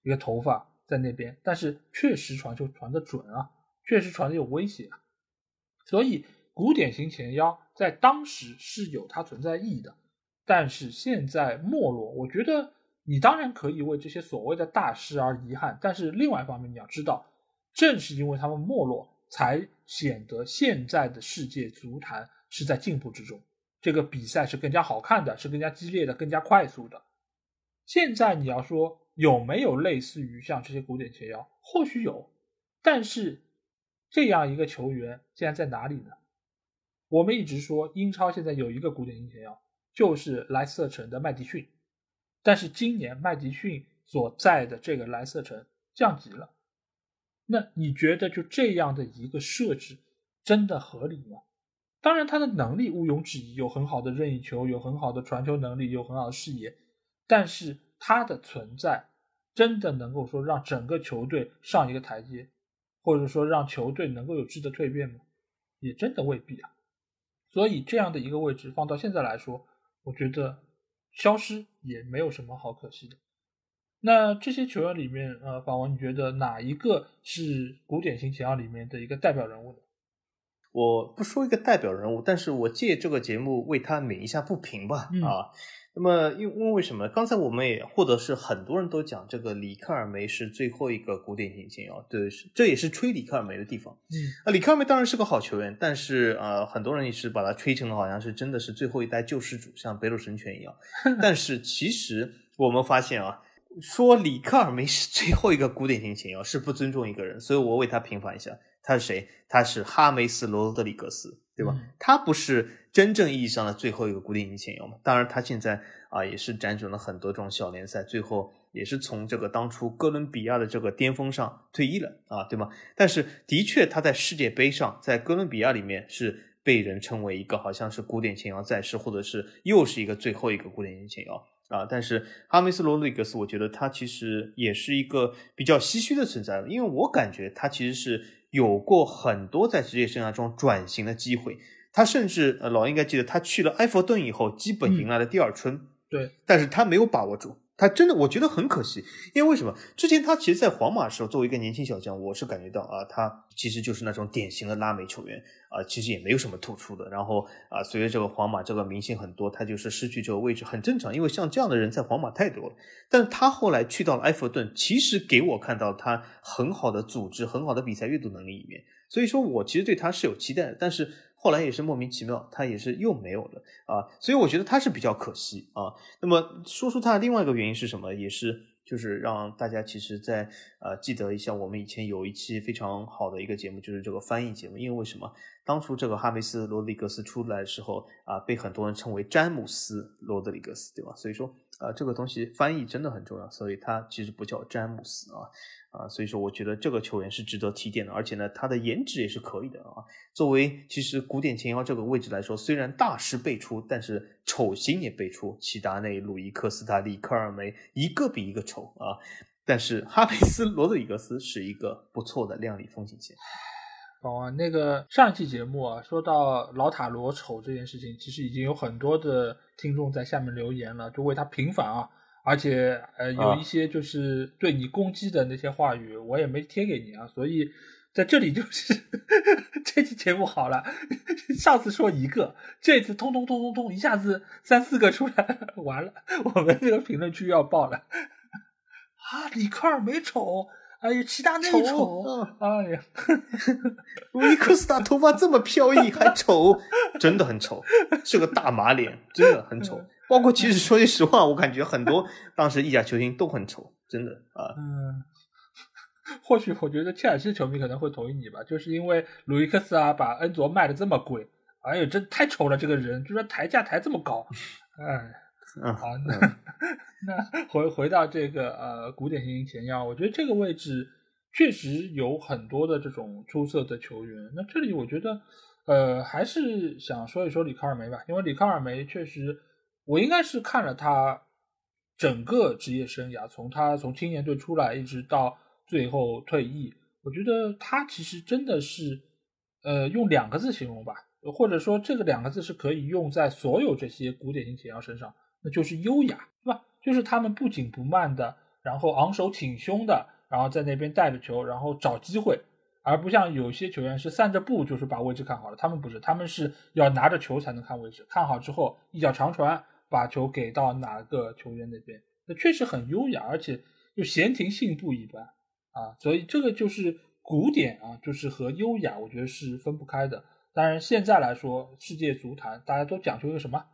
一个头发在那边，但是确实传球传得准啊，确实传的有威胁啊。所以古典型前腰在当时是有它存在意义的，但是现在没落，我觉得。你当然可以为这些所谓的大师而遗憾，但是另外一方面，你要知道，正是因为他们没落，才显得现在的世界足坛是在进步之中。这个比赛是更加好看的，是更加激烈的，更加快速的。现在你要说有没有类似于像这些古典前腰，或许有，但是这样一个球员现在在哪里呢？我们一直说英超现在有一个古典型前腰，就是莱斯特城的麦迪逊。但是今年麦迪逊所在的这个莱斯特城降级了，那你觉得就这样的一个设置真的合理吗？当然，他的能力毋庸置疑，有很好的任意球，有很好的传球能力，有很好的视野，但是他的存在真的能够说让整个球队上一个台阶，或者说让球队能够有质的蜕变吗？也真的未必啊。所以这样的一个位置放到现在来说，我觉得。消失也没有什么好可惜的。那这些球员里面，呃，法王，你觉得哪一个是古典型前腰里面的一个代表人物呢？我不说一个代表人物，但是我借这个节目为他鸣一下不平吧。啊，那么因因为什么？刚才我们也或者是很多人都讲这个里克尔梅是最后一个古典型前腰，对，这也是吹里克尔梅的地方。嗯，啊，里克尔梅当然是个好球员，但是呃，很多人也是把他吹成了好像是真的是最后一代救世主，像北斗神拳一样。但是其实我们发现啊。说里克尔梅是最后一个古典型前腰是不尊重一个人，所以我为他平反一下。他是谁？他是哈梅斯·罗德里格斯，对吧？他不是真正意义上的最后一个古典型前腰嘛？当然，他现在啊也是辗转了很多这种小联赛，最后也是从这个当初哥伦比亚的这个巅峰上退役了啊，对吗？但是的确他在世界杯上，在哥伦比亚里面是被人称为一个好像是古典前腰在世，或者是又是一个最后一个古典型前腰。啊，但是哈梅斯·罗德里格斯，我觉得他其实也是一个比较唏嘘的存在，因为我感觉他其实是有过很多在职业生涯中转型的机会，他甚至呃，老应该记得，他去了埃弗顿以后，基本迎来了第二春，对，但是他没有把握住。他真的，我觉得很可惜，因为为什么？之前他其实，在皇马的时候，作为一个年轻小将，我是感觉到啊，他其实就是那种典型的拉美球员啊，其实也没有什么突出的。然后啊，随着这个皇马这个明星很多，他就是失去这个位置，很正常，因为像这样的人在皇马太多了。但他后来去到了埃弗顿，其实给我看到他很好的组织、很好的比赛阅读能力一面。所以说我其实对他是有期待的，但是。后来也是莫名其妙，他也是又没有了啊，所以我觉得他是比较可惜啊。那么说出他的另外一个原因是什么？也是就是让大家其实，在呃记得一下，我们以前有一期非常好的一个节目，就是这个翻译节目。因为为什么当初这个哈梅斯·罗德里格斯出来的时候啊，被很多人称为詹姆斯·罗德里格斯，对吧？所以说啊，这个东西翻译真的很重要，所以他其实不叫詹姆斯啊。啊，所以说我觉得这个球员是值得提点的，而且呢，他的颜值也是可以的啊。作为其实古典前腰这个位置来说，虽然大师辈出，但是丑星也辈出，齐达内、鲁伊克斯塔、里克尔梅一个比一个丑啊。但是哈梅斯·罗德里格斯是一个不错的亮丽风景线。哦，那个上一期节目啊，说到老塔罗丑这件事情，其实已经有很多的听众在下面留言了，就为他平反啊。而且，呃，有一些就是对你攻击的那些话语，我也没贴给你啊，所以在这里就是 这期节目好了，上次说一个，这次通通通通通，一下子三四个出来，完了，我们这个评论区要爆了 啊！李克尔没丑，哎呀，齐达内丑，哎呀，鲁伊克斯塔头发这么飘逸还丑，真的很丑，是个大马脸，真的很丑。包括其实说句实话，我感觉很多当时意甲球星都很丑，真的啊。嗯，或许我觉得切尔西球迷可能会同意你吧，就是因为鲁伊克斯啊把恩佐卖的这么贵，哎呦，真太丑了这个人，居然抬价抬这么高，哎，好，那 那 回回到这个呃古典型前腰，我觉得这个位置确实有很多的这种出色的球员。那这里我觉得呃还是想说一说里卡尔梅吧，因为里卡尔梅确实。我应该是看了他整个职业生涯，从他从青年队出来一直到最后退役，我觉得他其实真的是，呃，用两个字形容吧，或者说这个两个字是可以用在所有这些古典型前腰身上，那就是优雅，对吧？就是他们不紧不慢的，然后昂首挺胸的，然后在那边带着球，然后找机会，而不像有些球员是散着步就是把位置看好了，他们不是，他们是要拿着球才能看位置，看好之后一脚长传。把球给到哪个球员那边，那确实很优雅，而且就闲庭信步一般啊，所以这个就是古典啊，就是和优雅，我觉得是分不开的。当然现在来说，世界足坛大家都讲究一个什么，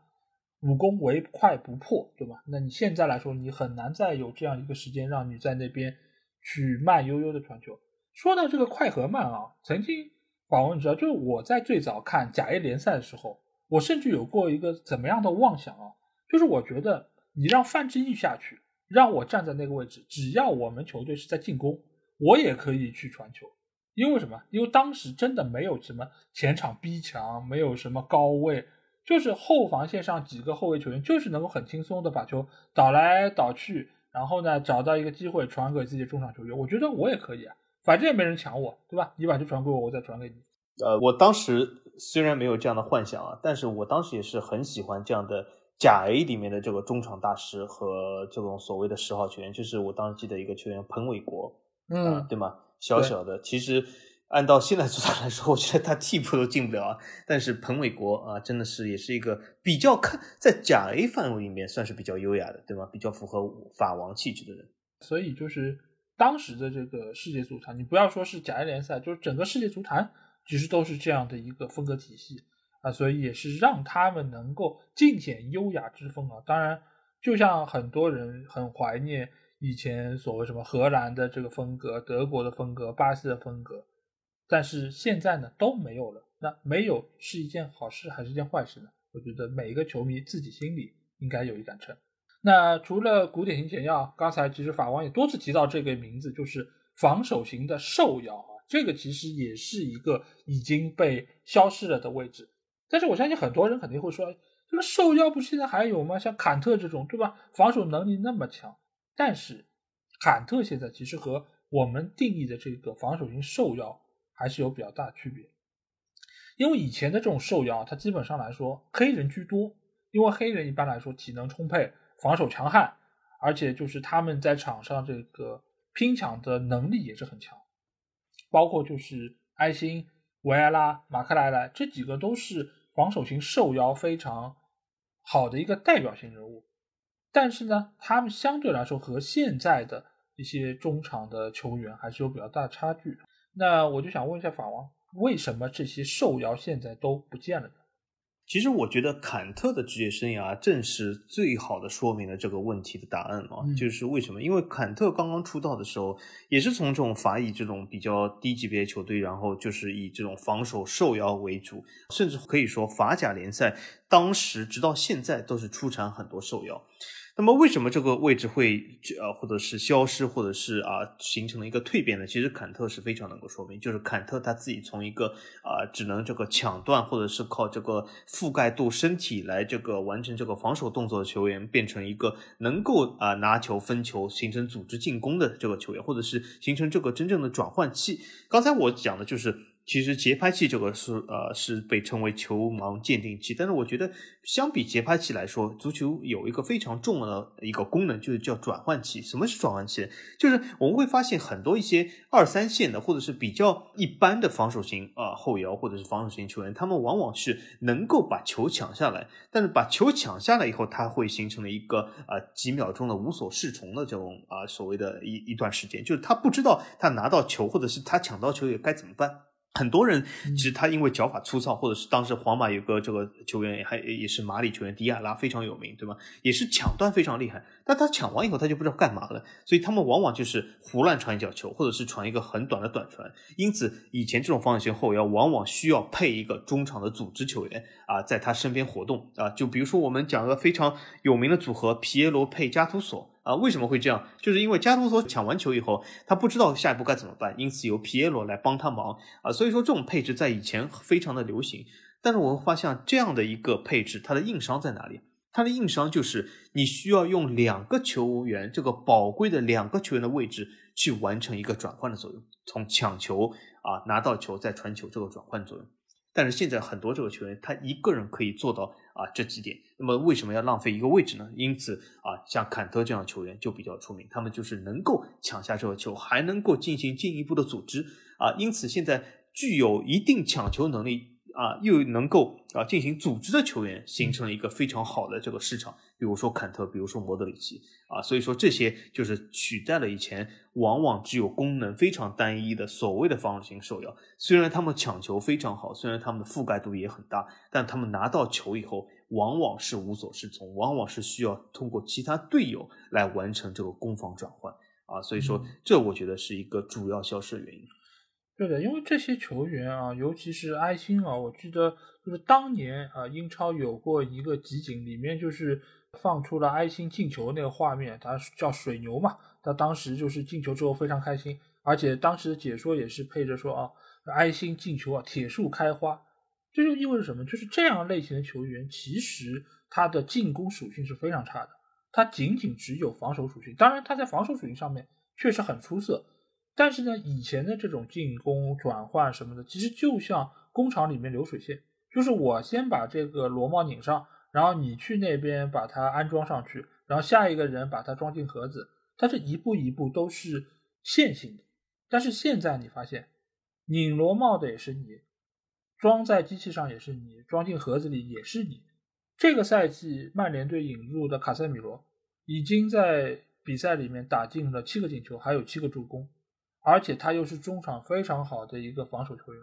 武功唯快不破，对吧？那你现在来说，你很难再有这样一个时间让你在那边去慢悠悠的传球。说到这个快和慢啊，曾经宝文你知道，就是我在最早看甲 A 联赛的时候，我甚至有过一个怎么样的妄想啊？就是我觉得你让范志毅下去，让我站在那个位置，只要我们球队是在进攻，我也可以去传球。因为什么？因为当时真的没有什么前场逼抢，没有什么高位，就是后防线上几个后卫球员，就是能够很轻松的把球倒来倒去，然后呢找到一个机会传给自己的中场球员。我觉得我也可以啊，反正也没人抢我，对吧？你把球传给我，我再传给你。呃，我当时虽然没有这样的幻想啊，但是我当时也是很喜欢这样的。甲 A 里面的这个中场大师和这种所谓的十号球员，就是我当时记得一个球员彭伟国，嗯，对吗？小小的，其实按照现在足坛来说，我觉得他替补都进不了啊。但是彭伟国啊，真的是也是一个比较看在甲 A 范围里面算是比较优雅的，对吗？比较符合法王气质的人。所以就是当时的这个世界足坛，你不要说是甲 A 联赛，就是整个世界足坛其实都是这样的一个风格体系啊，所以也是让他们能够尽显优雅之风啊。当然，就像很多人很怀念以前所谓什么荷兰的这个风格、德国的风格、巴西的风格。但是现在呢都没有了，那没有是一件好事还是一件坏事呢？我觉得每一个球迷自己心里应该有一杆秤。那除了古典型前腰，刚才其实法王也多次提到这个名字，就是防守型的兽腰啊，这个其实也是一个已经被消失了的位置。但是我相信很多人肯定会说，这个兽腰不是现在还有吗？像坎特这种，对吧？防守能力那么强，但是坎特现在其实和我们定义的这个防守型兽腰。还是有比较大区别，因为以前的这种受邀，它基本上来说黑人居多，因为黑人一般来说体能充沛，防守强悍，而且就是他们在场上这个拼抢的能力也是很强，包括就是埃辛、维埃拉、马克莱莱这几个都是防守型受邀非常好的一个代表性人物，但是呢，他们相对来说和现在的一些中场的球员还是有比较大的差距。那我就想问一下法王，为什么这些受邀现在都不见了呢？其实我觉得坎特的职业生涯正是最好的说明了这个问题的答案啊，就是为什么？因为坎特刚刚出道的时候，也是从这种法乙这种比较低级别球队，然后就是以这种防守受邀为主，甚至可以说法甲联赛当时直到现在都是出产很多受邀。那么为什么这个位置会呃，或者是消失，或者是啊形成了一个蜕变呢？其实坎特是非常能够说明，就是坎特他自己从一个啊只能这个抢断，或者是靠这个覆盖度身体来这个完成这个防守动作的球员，变成一个能够啊拿球分球、形成组织进攻的这个球员，或者是形成这个真正的转换器。刚才我讲的就是。其实节拍器这个是呃是被称为球盲鉴定器，但是我觉得相比节拍器来说，足球有一个非常重要的一个功能，就是叫转换器。什么是转换器？就是我们会发现很多一些二三线的或者是比较一般的防守型啊后腰或者是防守型球员，他们往往是能够把球抢下来，但是把球抢下来以后，他会形成了一个啊几秒钟的无所适从的这种啊所谓的一一段时间，就是他不知道他拿到球或者是他抢到球也该怎么办。很多人其实他因为脚法粗糙，或者是当时皇马有个这个球员还也是马里球员迪亚拉非常有名，对吧？也是抢断非常厉害，但他抢完以后他就不知道干嘛了，所以他们往往就是胡乱传一脚球，或者是传一个很短的短传。因此，以前这种防守型后腰往往需要配一个中场的组织球员啊，在他身边活动啊。就比如说我们讲个非常有名的组合，皮耶罗配加图索。啊，为什么会这样？就是因为加图索抢完球以后，他不知道下一步该怎么办，因此由皮耶罗来帮他忙啊。所以说这种配置在以前非常的流行。但是我会发现这样的一个配置，它的硬伤在哪里？它的硬伤就是你需要用两个球员，这个宝贵的两个球员的位置去完成一个转换的作用，从抢球啊拿到球再传球这个转换作用。但是现在很多这个球员，他一个人可以做到啊这几点，那么为什么要浪费一个位置呢？因此啊，像坎特这样的球员就比较出名，他们就是能够抢下这个球，还能够进行进一步的组织啊，因此现在具有一定抢球能力。啊，又能够啊进行组织的球员，形成了一个非常好的这个市场。比如说坎特，比如说莫德里奇啊，所以说这些就是取代了以前往往只有功能非常单一的所谓的防守型手摇。虽然他们抢球非常好，虽然他们的覆盖度也很大，但他们拿到球以后，往往是无所适从，往往是需要通过其他队友来完成这个攻防转换啊。所以说，这我觉得是一个主要消失的原因。对的，因为这些球员啊，尤其是埃辛啊，我记得就是当年啊，英超有过一个集锦，里面就是放出了埃辛进球那个画面，他叫水牛嘛，他当时就是进球之后非常开心，而且当时的解说也是配着说啊，埃辛进球啊，铁树开花，这就意味着什么？就是这样类型的球员，其实他的进攻属性是非常差的，他仅仅只有防守属性，当然他在防守属性上面确实很出色。但是呢，以前的这种进攻转换什么的，其实就像工厂里面流水线，就是我先把这个螺帽拧上，然后你去那边把它安装上去，然后下一个人把它装进盒子，它这一步一步都是线性的。但是现在你发现，拧螺帽的也是你，装在机器上也是你，装进盒子里也是你。这个赛季曼联队引入的卡塞米罗已经在比赛里面打进了七个进球，还有七个助攻，而且他又是中场非常好的一个防守球员，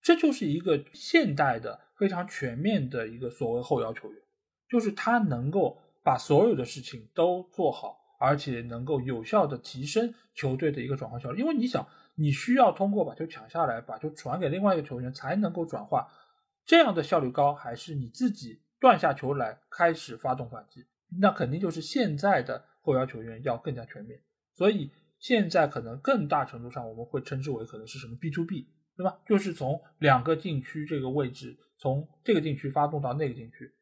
这就是一个现代的非常全面的一个所谓后腰球员，就是他能够把所有的事情都做好，而且能够有效的提升球队的一个转换效率。因为你想，你需要通过把球抢下来，把球传给另外一个球员才能够转化，这样的效率高，还是你自己？断下球来开始发动反击，那肯定就是现在的后腰球员要更加全面。所以现在可能更大程度上我们会称之为可能是什么 B to B，对吧？就是从两个禁区这个位置，从这个禁区发动到那个禁区。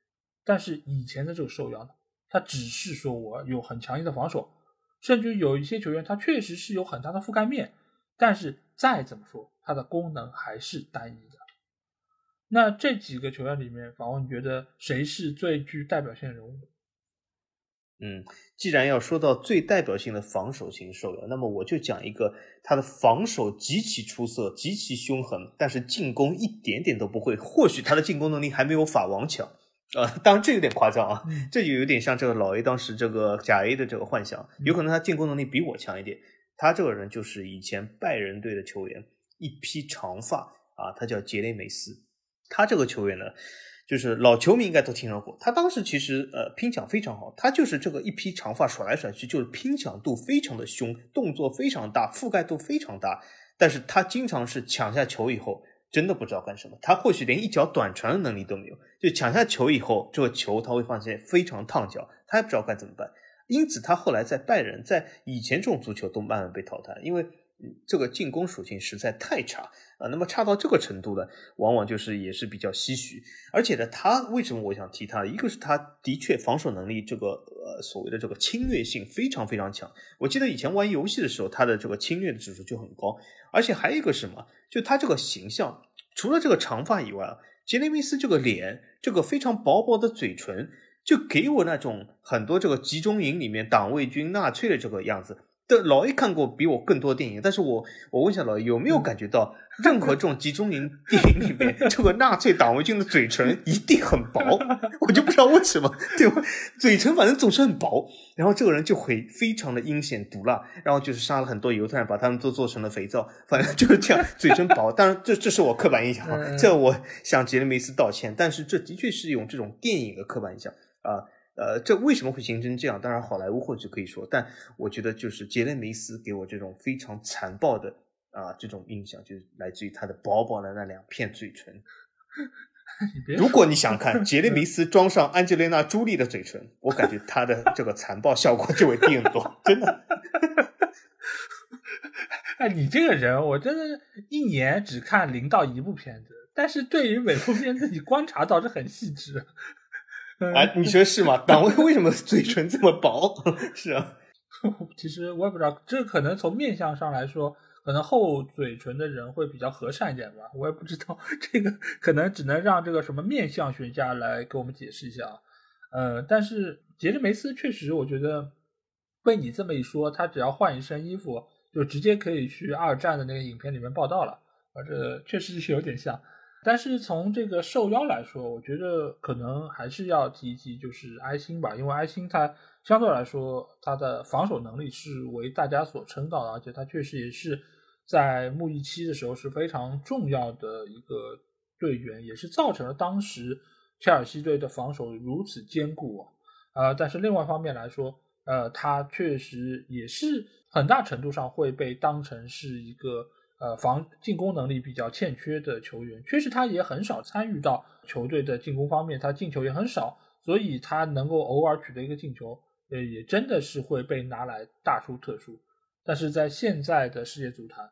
但是以前的这个受腰呢，他只是说我有很强硬的防守，甚至有一些球员他确实是有很大的覆盖面，但是再怎么说，它的功能还是单一的。那这几个球员里面，访问你觉得谁是最具代表性的人物？嗯，既然要说到最代表性的防守型受腰，那么我就讲一个他的防守极其出色、极其凶狠，但是进攻一点点都不会。或许他的进攻能力还没有法王强啊，当然这有点夸张啊，这就有点像这个老 A 当时这个假 A 的这个幻想，有可能他进攻能力比我强一点。他这个人就是以前拜仁队的球员，一披长发啊，他叫杰雷梅斯。他这个球员呢，就是老球迷应该都听说过。他当时其实呃拼抢非常好，他就是这个一披长发甩来甩去，就是拼抢度非常的凶，动作非常大，覆盖度非常大。但是他经常是抢下球以后，真的不知道干什么。他或许连一脚短传的能力都没有，就抢下球以后，这个球他会发现非常烫脚，他也不知道该怎么办。因此他后来在拜仁，在以前这种足球都慢慢被淘汰，因为。这个进攻属性实在太差啊，那么差到这个程度呢，往往就是也是比较唏嘘。而且呢，他为什么我想提他？一个是他的确防守能力，这个呃所谓的这个侵略性非常非常强。我记得以前玩游戏的时候，他的这个侵略的指数就很高。而且还有一个什么，就他这个形象，除了这个长发以外啊，杰雷米斯这个脸，这个非常薄薄的嘴唇，就给我那种很多这个集中营里面党卫军纳粹的这个样子。的老 A 看过比我更多电影，但是我我问一下老 A 有没有感觉到任何这种集中营电影里面，这个纳粹党卫军的嘴唇一定很薄，我就不知道为什么，对吧？嘴唇反正总是很薄，然后这个人就会非常的阴险毒辣，然后就是杀了很多犹太人，把他们都做成了肥皂，反正就是这样，嘴唇薄。当然这这是我刻板印象啊，这我向杰雷梅斯道歉，但是这的确是用这种电影的刻板印象啊。呃，这为什么会形成这样？当然，好莱坞或许可以说，但我觉得就是杰雷梅斯给我这种非常残暴的啊这种印象，就是来自于他的薄薄的那两片嘴唇。如果你想看杰雷 梅斯装上安吉丽娜·朱莉的嘴唇，我感觉他的这个残暴效果就会低很多，真的。哎，你这个人，我真的一年只看零到一部片子，但是对于每部片子，你观察到是很细致。哎，你说是吗？党卫为什么嘴唇这么薄？是啊，其实我也不知道，这可能从面相上来说，可能厚嘴唇的人会比较和善一点吧。我也不知道，这个可能只能让这个什么面相学家来给我们解释一下啊。呃，但是杰里梅斯确实，我觉得被你这么一说，他只要换一身衣服，就直接可以去二战的那个影片里面报道了。啊，这确实是有点像。但是从这个受邀来说，我觉得可能还是要提一提，就是埃辛吧，因为埃辛他相对来说他的防守能力是为大家所称道的，而且他确实也是在穆伊期的时候是非常重要的一个队员，也是造成了当时切尔西队的防守如此坚固啊。呃，但是另外一方面来说，呃，他确实也是很大程度上会被当成是一个。呃，防进攻能力比较欠缺的球员，确实他也很少参与到球队的进攻方面，他进球也很少，所以他能够偶尔取得一个进球，呃，也真的是会被拿来大书特书。但是在现在的世界足坛，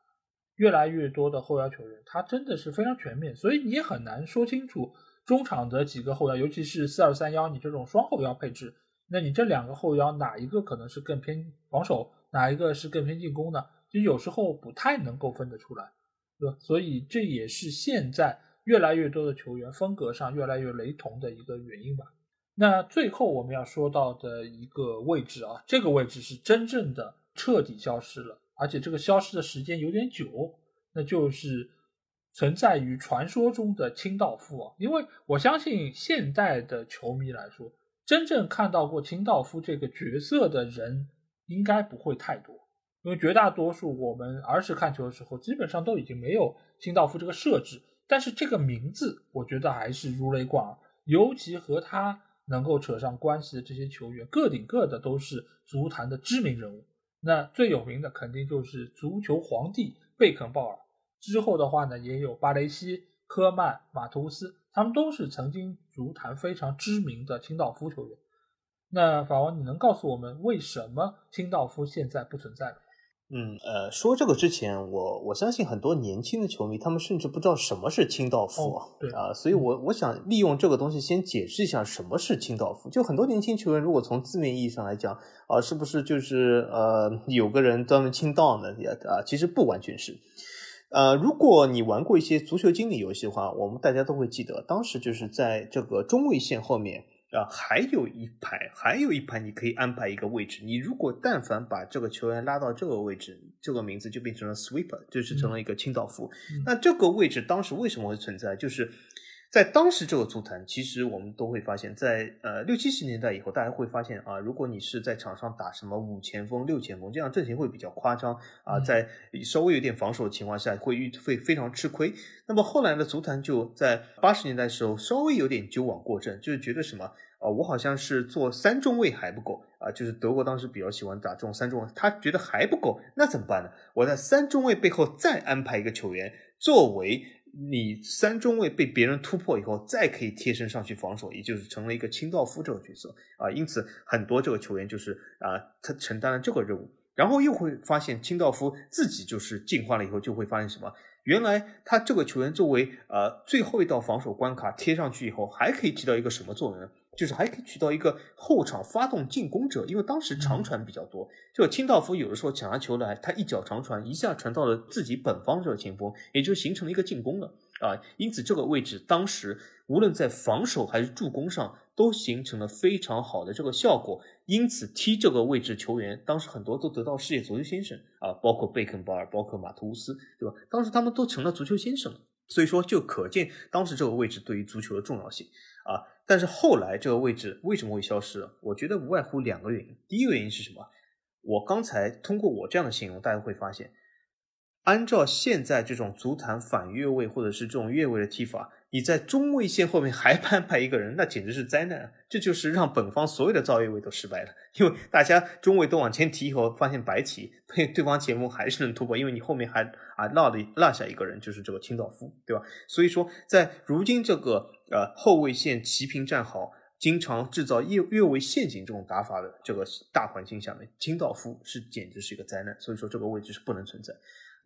越来越多的后腰球员，他真的是非常全面，所以你也很难说清楚中场的几个后腰，尤其是四二三幺，你这种双后腰配置，那你这两个后腰哪一个可能是更偏防守，哪一个是更偏进攻呢？就有时候不太能够分得出来，对吧？所以这也是现在越来越多的球员风格上越来越雷同的一个原因吧。那最后我们要说到的一个位置啊，这个位置是真正的彻底消失了，而且这个消失的时间有点久，那就是存在于传说中的清道夫啊，因为我相信现代的球迷来说，真正看到过清道夫这个角色的人应该不会太多，因为绝大多数我们儿时看球的时候，基本上都已经没有清道夫这个设置。但是这个名字，我觉得还是如雷贯耳，尤其和他能够扯上关系的这些球员，个顶个的都是足坛的知名人物。那最有名的肯定就是足球皇帝贝肯鲍尔。之后的话呢，也有巴雷西、科曼、马图斯，他们都是曾经足坛非常知名的清道夫球员。那法王，你能告诉我们为什么清道夫现在不存在吗？嗯，呃，说这个之前，我我相信很多年轻的球迷，他们甚至不知道什么是清道夫，对啊，所以我我想利用这个东西先解释一下什么是清道夫。就很多年轻球员，如果从字面意义上来讲，啊，是不是就是呃有个人专门清道呢？啊，其实不完全是。呃，如果你玩过一些足球经理游戏的话，我们大家都会记得，当时就是在这个中卫线后面啊，还有一排，还有一排，你可以安排一个位置。你如果但凡把这个球员拉到这个位置，这个名字就变成了 sweeper，就是成了一个清道夫。那这个位置当时为什么会存在？就是在当时这个足坛，其实我们都会发现，在呃六七十年代以后，大家会发现啊，如果你是在场上打什么五前锋、六前锋，这样阵型会比较夸张啊，在稍微有点防守的情况下，会遇会非常吃亏。那么后来的足坛就在八十年代的时候，稍微有点纠枉过正，就是觉得什么啊，我好像是做三中卫还不够啊，就是德国当时比较喜欢打这种三中卫，他觉得还不够，那怎么办呢？我在三中卫背后再安排一个球员作为。你三中卫被别人突破以后，再可以贴身上去防守，也就是成了一个清道夫这个角色啊。因此，很多这个球员就是啊，他承担了这个任务，然后又会发现清道夫自己就是进化了以后，就会发现什么？原来他这个球员作为呃最后一道防守关卡贴上去以后，还可以起到一个什么作用呢？就是还可以起到一个后场发动进攻者，因为当时长传比较多，这个清道夫有的时候抢下球来，他一脚长传，一下传到了自己本方这个前锋，也就形成了一个进攻了啊。因此这个位置当时无论在防守还是助攻上都形成了非常好的这个效果。因此踢这个位置球员，当时很多都得到世界足球先生啊，包括贝肯鲍尔，包括马图斯，对吧？当时他们都成了足球先生了，所以说就可见当时这个位置对于足球的重要性啊。但是后来这个位置为什么会消失？我觉得无外乎两个原因。第一个原因是什么？我刚才通过我这样的形容，大家会发现，按照现在这种足坛反越位或者是这种越位的踢法。你在中卫线后面还安排一个人，那简直是灾难啊！这就是让本方所有的造越位都失败了，因为大家中卫都往前提以后，发现白起被对方前锋还是能突破，因为你后面还啊落了落下一个人，就是这个清道夫，对吧？所以说，在如今这个呃后卫线齐平站好，经常制造越越位陷阱这种打法的这个大环境下面，清道夫是简直是一个灾难，所以说这个位置是不能存在。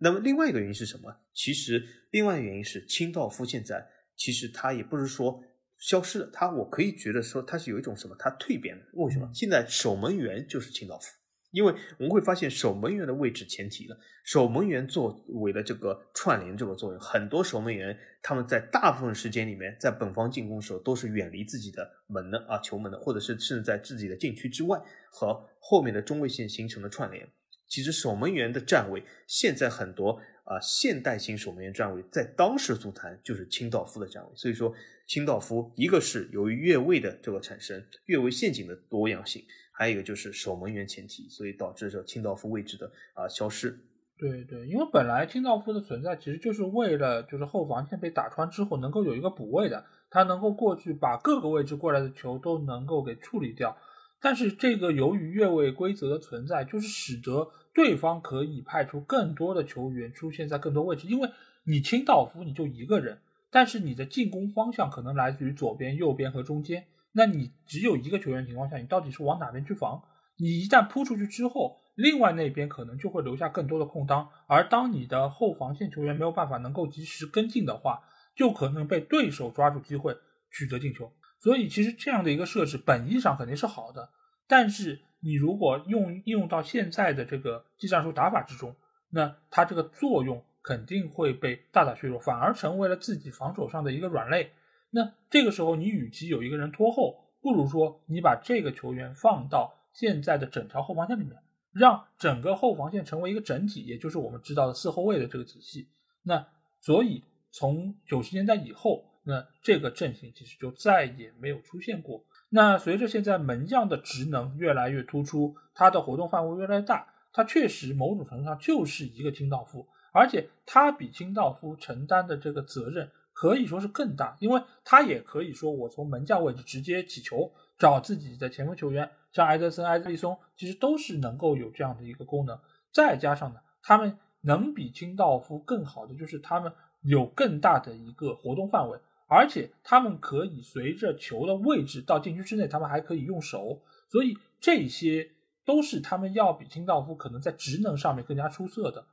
那么另外一个原因是什么？其实另外一个原因是清道夫现在。其实他也不是说消失了，他我可以觉得说他是有一种什么，他蜕变了。为什么？现在守门员就是清道夫，因为我们会发现守门员的位置前提了，守门员作为了这个串联这个作用，很多守门员他们在大部分时间里面，在本方进攻的时候都是远离自己的门的啊球门的，或者是甚至在自己的禁区之外和后面的中卫线形成了串联。其实守门员的站位现在很多。啊，现代型守门员站位在当时足坛就是清道夫的站位，所以说清道夫一个是由于越位的这个产生，越位陷阱的多样性，还有一个就是守门员前提，所以导致这清道夫位置的啊消失。对对，因为本来清道夫的存在其实就是为了就是后防线被打穿之后能够有一个补位的，他能够过去把各个位置过来的球都能够给处理掉。但是这个由于越位规则的存在，就是使得。对方可以派出更多的球员出现在更多位置，因为你清道夫你就一个人，但是你的进攻方向可能来自于左边、右边和中间，那你只有一个球员情况下，你到底是往哪边去防？你一旦扑出去之后，另外那边可能就会留下更多的空当，而当你的后防线球员没有办法能够及时跟进的话，就可能被对手抓住机会取得进球。所以其实这样的一个设置本意上肯定是好的，但是。你如果用应用到现在的这个技战术打法之中，那它这个作用肯定会被大大削弱，反而成为了自己防守上的一个软肋。那这个时候，你与其有一个人拖后，不如说你把这个球员放到现在的整条后防线里面，让整个后防线成为一个整体，也就是我们知道的四后卫的这个体系。那所以从九十年代以后，那这个阵型其实就再也没有出现过。那随着现在门将的职能越来越突出，他的活动范围越来越大，他确实某种程度上就是一个清道夫，而且他比清道夫承担的这个责任可以说是更大，因为他也可以说我从门将位置直接起球找自己的前锋球员，像埃德森、埃德利松，其实都是能够有这样的一个功能。再加上呢，他们能比清道夫更好的就是他们有更大的一个活动范围。而且他们可以随着球的位置到禁区之内，他们还可以用手，所以这些都是他们要比清道夫可能在职能上面更加出色的。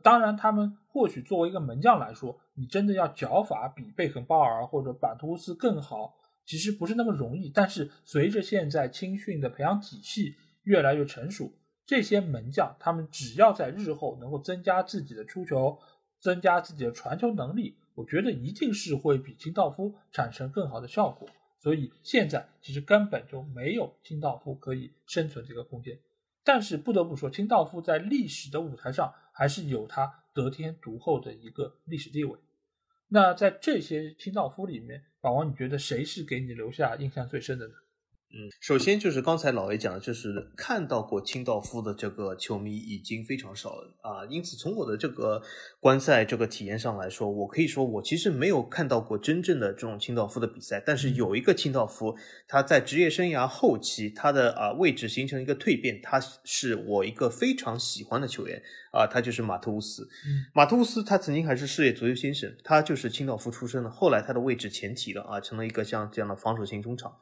当然，他们或许作为一个门将来说，你真的要脚法比贝肯鲍尔或者板图斯更好，其实不是那么容易。但是随着现在青训的培养体系越来越成熟，这些门将他们只要在日后能够增加自己的出球，增加自己的传球能力。我觉得一定是会比清道夫产生更好的效果，所以现在其实根本就没有清道夫可以生存这个空间。但是不得不说，清道夫在历史的舞台上还是有它得天独厚的一个历史地位。那在这些清道夫里面，宝王，你觉得谁是给你留下印象最深的呢？嗯，首先就是刚才老 A 讲的，就是看到过清道夫的这个球迷已经非常少了啊。因此，从我的这个观赛这个体验上来说，我可以说我其实没有看到过真正的这种清道夫的比赛。但是有一个清道夫，他在职业生涯后期，他的啊位置形成一个蜕变，他是我一个非常喜欢的球员啊，他就是马特乌斯。马特乌斯他曾经还是世界足球先生，他就是清道夫出身的。后来他的位置前提了啊，成了一个像这样的防守型中场。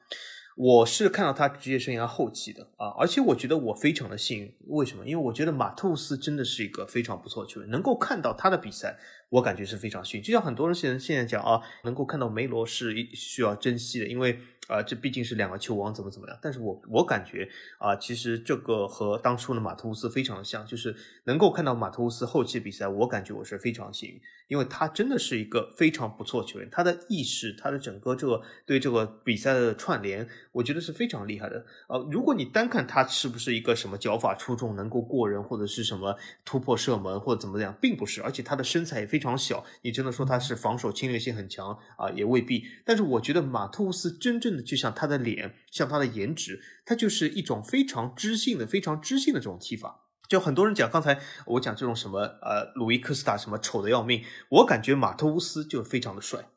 我是看到他职业生涯后期的啊，而且我觉得我非常的幸运，为什么？因为我觉得马特斯真的是一个非常不错的球员，能够看到他的比赛，我感觉是非常幸运。就像很多人现在现在讲啊，能够看到梅罗是需要珍惜的，因为。啊，这毕竟是两个球王，怎么怎么样？但是我我感觉啊，其实这个和当初的马图斯非常像，就是能够看到马图斯后期比赛，我感觉我是非常幸运，因为他真的是一个非常不错球员，他的意识，他的整个这个对这个比赛的串联，我觉得是非常厉害的。呃，如果你单看他是不是一个什么脚法出众，能够过人，或者是什么突破射门或者怎么样，并不是，而且他的身材也非常小，你真的说他是防守侵略性很强啊，也未必。但是我觉得马特乌斯真正的。就像他的脸，像他的颜值，他就是一种非常知性的、非常知性的这种踢法。就很多人讲，刚才我讲这种什么呃，鲁伊科斯塔什么丑的要命，我感觉马特乌斯就非常的帅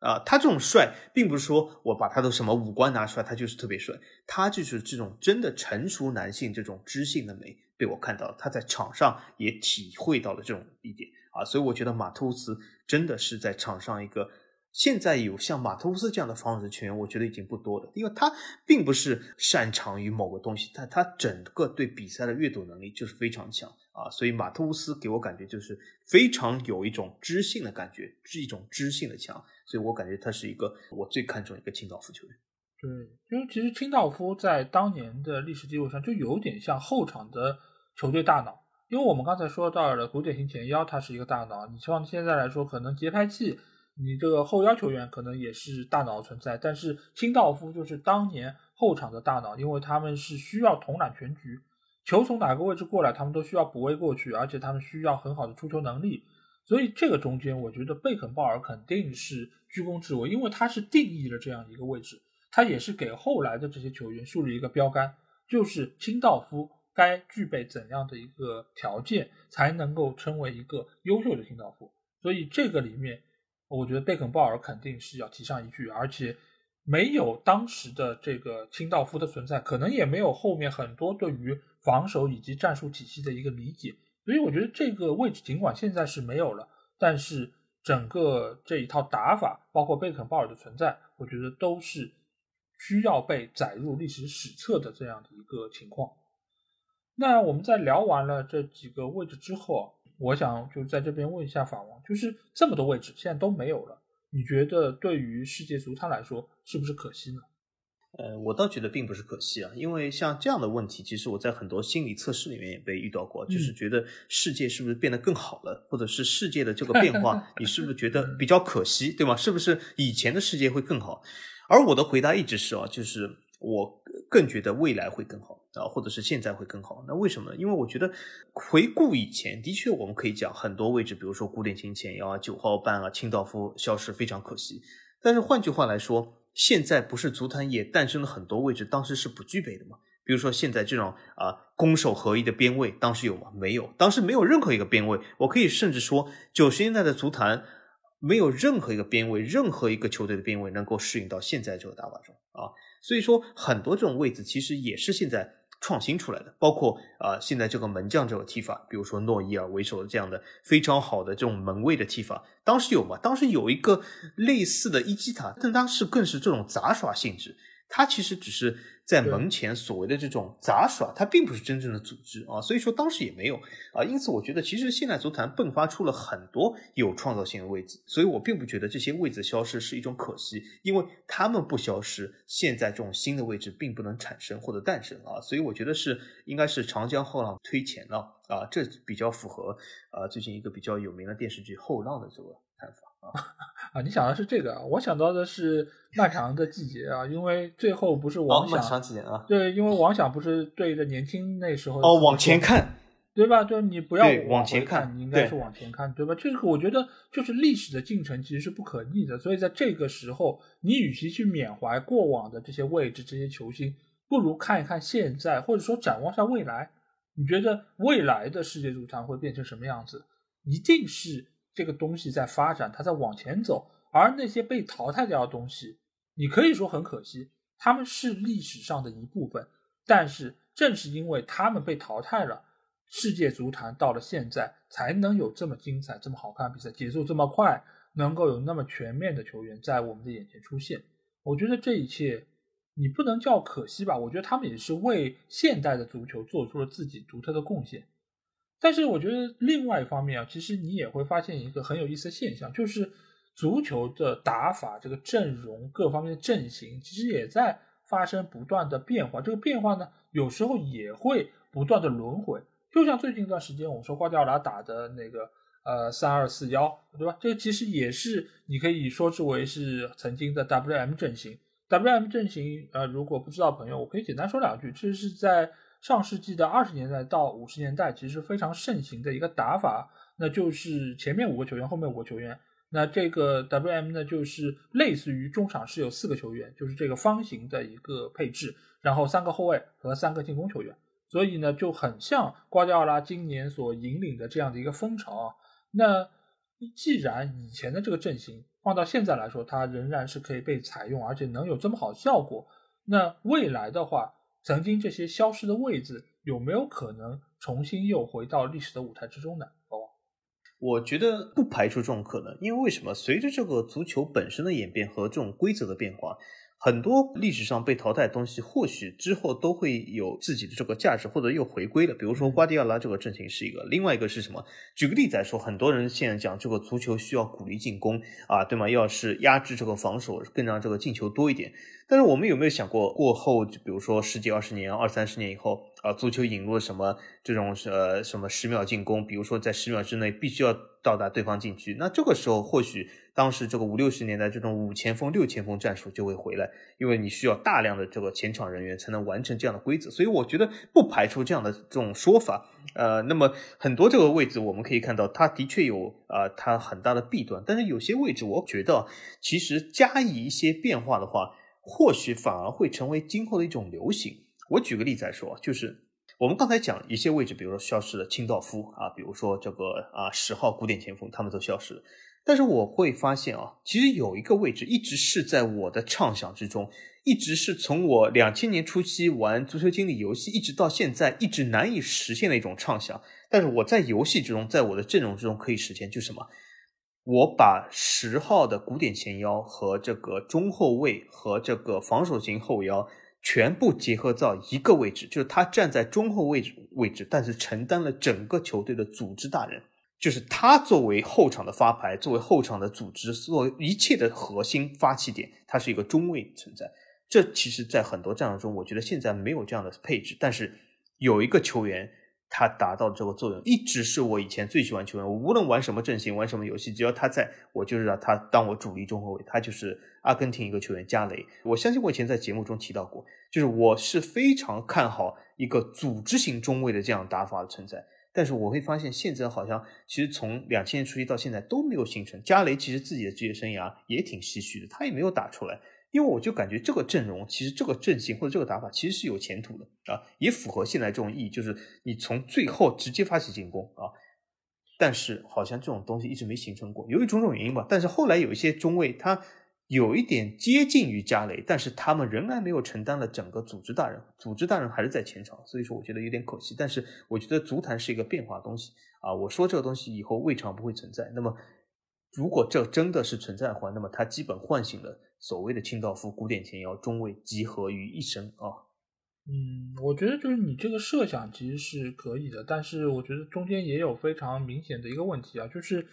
啊。他这种帅，并不是说我把他的什么五官拿出来，他就是特别帅，他就是这种真的成熟男性这种知性的美被我看到了，他在场上也体会到了这种一点啊。所以我觉得马特乌斯真的是在场上一个。现在有像马特乌斯这样的防守球员，我觉得已经不多了，因为他并不是擅长于某个东西，但他整个对比赛的阅读能力就是非常强啊，所以马特乌斯给我感觉就是非常有一种知性的感觉，是一种知性的强，所以我感觉他是一个我最看重一个清道夫球员。对，因为其实清道夫在当年的历史地位上就有点像后场的球队大脑，因为我们刚才说到了古典型前腰，他是一个大脑，你像现在来说，可能节拍器。你这个后腰球员可能也是大脑存在，但是清道夫就是当年后场的大脑，因为他们是需要统揽全局，球从哪个位置过来，他们都需要补位过去，而且他们需要很好的出球能力，所以这个中间，我觉得贝肯鲍尔肯定是居功至伟，因为他是定义了这样一个位置，他也是给后来的这些球员树立一个标杆，就是清道夫该具备怎样的一个条件才能够称为一个优秀的清道夫，所以这个里面。我觉得贝肯鲍尔肯定是要提上一句，而且没有当时的这个清道夫的存在，可能也没有后面很多对于防守以及战术体系的一个理解。所以我觉得这个位置尽管现在是没有了，但是整个这一套打法，包括贝肯鲍尔的存在，我觉得都是需要被载入历史史册的这样的一个情况。那我们在聊完了这几个位置之后。我想就在这边问一下法王，就是这么多位置现在都没有了，你觉得对于世界足坛来说是不是可惜呢？呃，我倒觉得并不是可惜啊，因为像这样的问题，其实我在很多心理测试里面也被遇到过，就是觉得世界是不是变得更好了，或者是世界的这个变化，你是不是觉得比较可惜，对吗？是不是以前的世界会更好？而我的回答一直是啊，就是我更觉得未来会更好。啊，或者是现在会更好。那为什么呢？因为我觉得回顾以前，的确我们可以讲很多位置，比如说古典琴前腰啊、九号半啊、清道夫消失非常可惜。但是换句话来说，现在不是足坛也诞生了很多位置，当时是不具备的吗？比如说现在这种啊攻守合一的边位，当时有吗？没有，当时没有任何一个边位。我可以甚至说，九十年代的足坛没有任何一个边位，任何一个球队的边位能够适应到现在这个打法中啊。所以说，很多这种位置其实也是现在创新出来的，包括啊现在这个门将这个踢法，比如说诺伊尔为首的这样的非常好的这种门卫的踢法，当时有吗？当时有一个类似的伊基塔，但当时更是这种杂耍性质，它其实只是。在门前所谓的这种杂耍，它并不是真正的组织啊，所以说当时也没有啊，因此我觉得其实现代足坛迸发出了很多有创造性的位置，所以我并不觉得这些位置消失是一种可惜，因为他们不消失，现在这种新的位置并不能产生或者诞生啊，所以我觉得是应该是长江后浪推前浪啊，这比较符合啊最近一个比较有名的电视剧《后浪》的这个看法。啊啊！你想的是这个，我想到的是漫长的季节啊，因为最后不是王想，对，因为王想不是对着年轻那时候哦往前看，对吧？对，你不要往前看，你应该是往前看，对吧？这个我觉得就是历史的进程其实是不可逆的，所以在这个时候，你与其去缅怀过往的这些位置、这些球星，不如看一看现在，或者说展望下未来。你觉得未来的世界足坛会变成什么样子？一定是。这个东西在发展，它在往前走，而那些被淘汰掉的东西，你可以说很可惜，他们是历史上的一部分。但是正是因为他们被淘汰了，世界足坛到了现在才能有这么精彩、这么好看的比赛，节奏这么快，能够有那么全面的球员在我们的眼前出现。我觉得这一切，你不能叫可惜吧？我觉得他们也是为现代的足球做出了自己独特的贡献。但是我觉得另外一方面啊，其实你也会发现一个很有意思的现象，就是足球的打法、这个阵容各方面的阵型，其实也在发生不断的变化。这个变化呢，有时候也会不断的轮回。就像最近一段时间，我们说瓜迪奥拉打的那个呃三二四幺，对吧？这个其实也是你可以说之为是曾经的 WM 阵型。WM 阵型，呃，如果不知道朋友，我可以简单说两句，这是在。上世纪的二十年代到五十年代，其实非常盛行的一个打法，那就是前面五个球员，后面五个球员。那这个 WM 呢，就是类似于中场是有四个球员，就是这个方形的一个配置，然后三个后卫和三个进攻球员。所以呢，就很像瓜迪奥拉今年所引领的这样的一个风潮啊。那既然以前的这个阵型放到现在来说，它仍然是可以被采用，而且能有这么好效果，那未来的话。曾经这些消失的位置有没有可能重新又回到历史的舞台之中呢？我觉得不排除这种可能，因为为什么？随着这个足球本身的演变和这种规则的变化。很多历史上被淘汰的东西，或许之后都会有自己的这个价值，或者又回归了。比如说瓜迪奥拉这个阵型是一个，另外一个是什么？举个例子来说，很多人现在讲这个足球需要鼓励进攻啊，对吗？要是压制这个防守，更让这个进球多一点。但是我们有没有想过，过后就比如说十几、二十年、二三十年以后啊，足球引入了什么这种呃什么十秒进攻？比如说在十秒之内必须要到达对方禁区，那这个时候或许。当时这个五六十年代这种五前锋、六前锋战术就会回来，因为你需要大量的这个前场人员才能完成这样的规则，所以我觉得不排除这样的这种说法。呃，那么很多这个位置我们可以看到，它的确有啊它很大的弊端，但是有些位置我觉得其实加以一些变化的话，或许反而会成为今后的一种流行。我举个例子来说，就是我们刚才讲一些位置，比如说消失了清道夫啊，比如说这个啊十号古典前锋，他们都消失了。但是我会发现啊，其实有一个位置一直是在我的畅想之中，一直是从我两千年初期玩足球经理游戏，一直到现在一直难以实现的一种畅想。但是我在游戏之中，在我的阵容之中可以实现，就是什么？我把十号的古典前腰和这个中后卫和这个防守型后腰全部结合到一个位置，就是他站在中后位置位置，但是承担了整个球队的组织大人。就是他作为后场的发牌，作为后场的组织，作为一切的核心发起点，他是一个中卫存在。这其实，在很多战术中，我觉得现在没有这样的配置。但是有一个球员他达到这个作用，一直是我以前最喜欢球员。我无论玩什么阵型，玩什么游戏，只要他在，我就是让他当我主力中后卫。他就是阿根廷一个球员加雷。我相信我以前在节目中提到过，就是我是非常看好一个组织型中卫的这样打法的存在。但是我会发现，现在好像其实从两千年初期到现在都没有形成。加雷其实自己的职业生涯也挺唏嘘的，他也没有打出来。因为我就感觉这个阵容，其实这个阵型或者这个打法其实是有前途的啊，也符合现在这种意义，就是你从最后直接发起进攻啊。但是好像这种东西一直没形成过，由于种种原因吧。但是后来有一些中卫，他有一点接近于加雷，但是他们仍然没有承担了整个组织大人，组织大人还是在前场，所以说我觉得有点可惜。但是我觉得足坛是一个变化东西啊，我说这个东西以后未尝不会存在。那么如果这真的是存在的话，那么它基本唤醒了。所谓的清道夫、古典前腰、中卫集合于一身啊。嗯，我觉得就是你这个设想其实是可以的，但是我觉得中间也有非常明显的一个问题啊，就是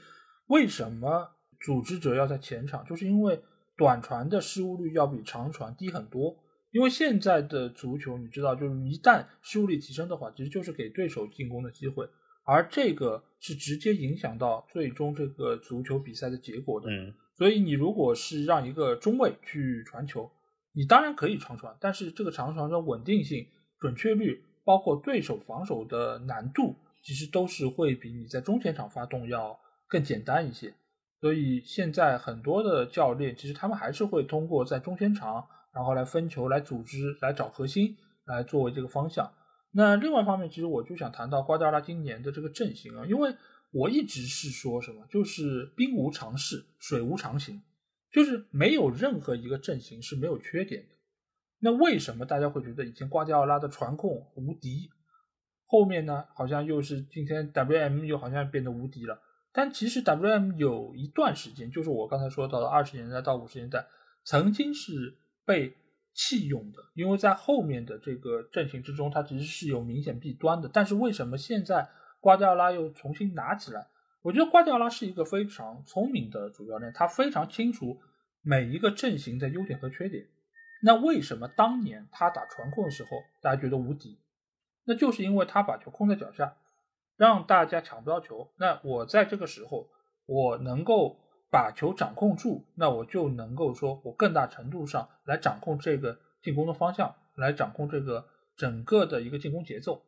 为什么组织者要在前场？就是因为短传的失误率要比长传低很多。因为现在的足球，你知道，就是一旦失误率提升的话，其实就是给对手进攻的机会，而这个是直接影响到最终这个足球比赛的结果的。嗯。所以你如果是让一个中卫去传球，你当然可以长传，但是这个长传的稳定性、准确率，包括对手防守的难度，其实都是会比你在中前场发动要更简单一些。所以现在很多的教练，其实他们还是会通过在中前场，然后来分球、来组织、来找核心，来作为这个方向。那另外一方面，其实我就想谈到瓜迪奥拉今年的这个阵型啊，因为。我一直是说什么，就是兵无常势，水无常形，就是没有任何一个阵型是没有缺点的。那为什么大家会觉得以前瓜迪奥拉的传控无敌，后面呢好像又是今天 WM 又好像变得无敌了？但其实 WM 有一段时间，就是我刚才说到的二十年代到五十年代，曾经是被弃用的，因为在后面的这个阵型之中，它其实是有明显弊端的。但是为什么现在？瓜迪奥拉又重新拿起来，我觉得瓜迪奥拉是一个非常聪明的主教练，他非常清楚每一个阵型的优点和缺点。那为什么当年他打传控的时候，大家觉得无敌？那就是因为他把球控在脚下，让大家抢不到球。那我在这个时候，我能够把球掌控住，那我就能够说我更大程度上来掌控这个进攻的方向，来掌控这个整个的一个进攻节奏。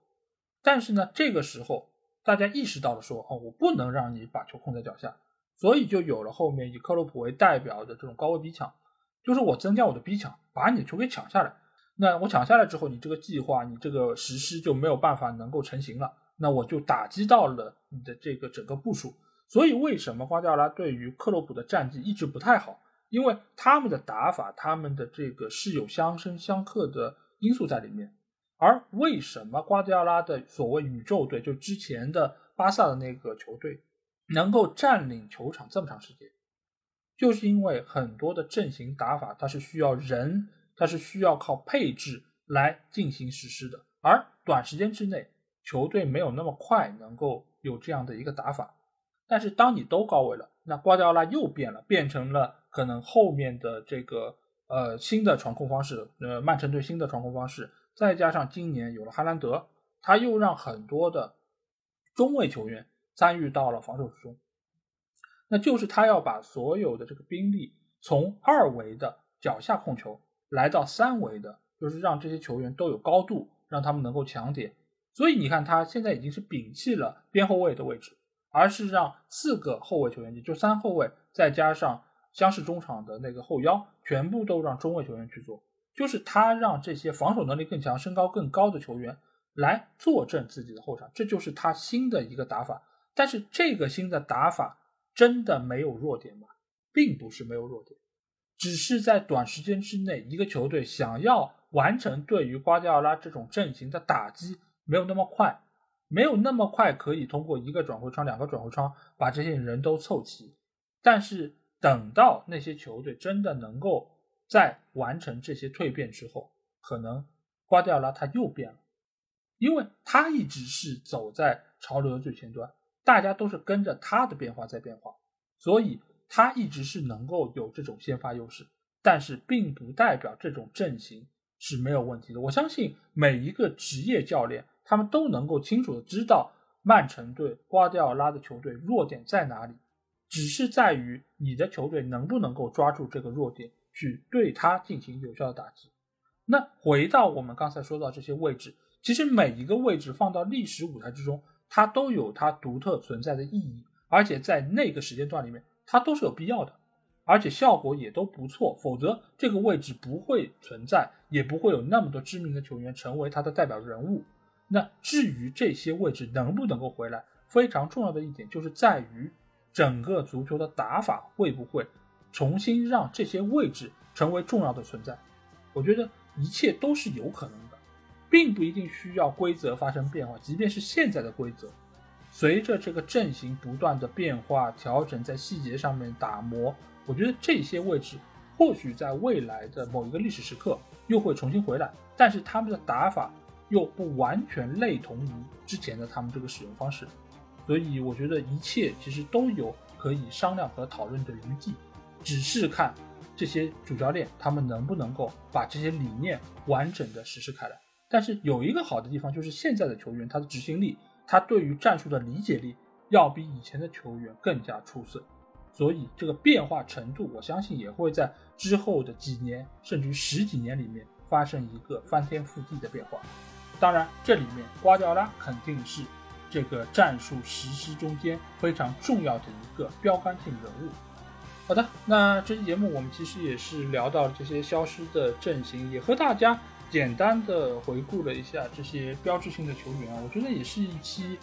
但是呢，这个时候。大家意识到了说，哦，我不能让你把球控在脚下，所以就有了后面以克洛普为代表的这种高位逼抢，就是我增加我的逼抢，把你球给抢下来。那我抢下来之后，你这个计划，你这个实施就没有办法能够成型了。那我就打击到了你的这个整个部署。所以为什么瓜迪奥拉对于克洛普的战绩一直不太好？因为他们的打法，他们的这个是有相生相克的因素在里面。而为什么瓜迪奥拉的所谓宇宙队，就之前的巴萨的那个球队，能够占领球场这么长时间，就是因为很多的阵型打法，它是需要人，它是需要靠配置来进行实施的。而短时间之内，球队没有那么快能够有这样的一个打法。但是当你都高位了，那瓜迪奥拉又变了，变成了可能后面的这个呃新的传控方式，呃曼城队新的传控方式。再加上今年有了哈兰德，他又让很多的中卫球员参与到了防守之中。那就是他要把所有的这个兵力从二维的脚下控球来到三维的，就是让这些球员都有高度，让他们能够抢点。所以你看，他现在已经是摒弃了边后卫的位置，而是让四个后卫球员，也就三后卫，再加上相似中场的那个后腰，全部都让中卫球员去做。就是他让这些防守能力更强、身高更高的球员来坐镇自己的后场，这就是他新的一个打法。但是这个新的打法真的没有弱点吗？并不是没有弱点，只是在短时间之内，一个球队想要完成对于瓜迪奥拉这种阵型的打击，没有那么快，没有那么快可以通过一个转会窗、两个转会窗把这些人都凑齐。但是等到那些球队真的能够。在完成这些蜕变之后，可能瓜迪奥拉他又变了，因为他一直是走在潮流的最前端，大家都是跟着他的变化在变化，所以他一直是能够有这种先发优势。但是并不代表这种阵型是没有问题的。我相信每一个职业教练他们都能够清楚的知道曼城队、瓜迪奥拉的球队弱点在哪里，只是在于你的球队能不能够抓住这个弱点去对他进行有效的打击。那回到我们刚才说到这些位置，其实每一个位置放到历史舞台之中，它都有它独特存在的意义，而且在那个时间段里面，它都是有必要的。而且效果也都不错，否则这个位置不会存在，也不会有那么多知名的球员成为他的代表人物。那至于这些位置能不能够回来，非常重要的一点就是在于整个足球的打法会不会重新让这些位置成为重要的存在。我觉得一切都是有可能的，并不一定需要规则发生变化，即便是现在的规则，随着这个阵型不断的变化调整，在细节上面打磨。我觉得这些位置或许在未来的某一个历史时刻又会重新回来，但是他们的打法又不完全类同于之前的他们这个使用方式，所以我觉得一切其实都有可以商量和讨论的余地，只是看这些主教练他们能不能够把这些理念完整的实施开来。但是有一个好的地方就是现在的球员他的执行力，他对于战术的理解力要比以前的球员更加出色。所以这个变化程度，我相信也会在之后的几年，甚至于十几年里面发生一个翻天覆地的变化。当然，这里面瓜迪奥拉肯定是这个战术实施中间非常重要的一个标杆性人物。好的，那这期节目我们其实也是聊到这些消失的阵型，也和大家简单的回顾了一下这些标志性的球员，我觉得也是一期。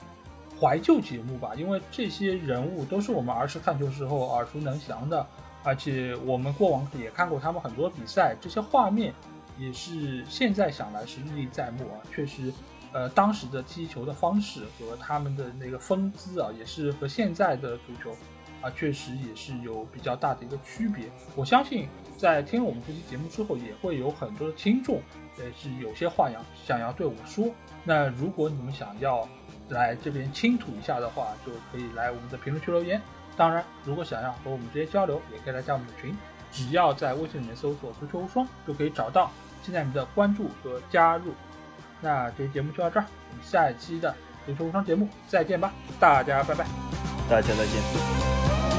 怀旧节目吧，因为这些人物都是我们儿时看球时候耳熟能详的，而且我们过往也看过他们很多比赛，这些画面也是现在想来是历历在目啊。确实，呃，当时的踢球的方式和他们的那个风姿啊，也是和现在的足球啊，确实也是有比较大的一个区别。我相信在听了我们这期节目之后，也会有很多的听众，呃，是有些话要想要对我说。那如果你们想要，来这边倾吐一下的话，就可以来我们的评论区留言。当然，如果想要和我们直接交流，也可以来加我们的群，只要在微信里面搜索“足球无双”就可以找到。期待你们的关注和加入。那这期节目就到这儿，我们下一期的足球无双节目再见吧，大家拜拜，大家再见。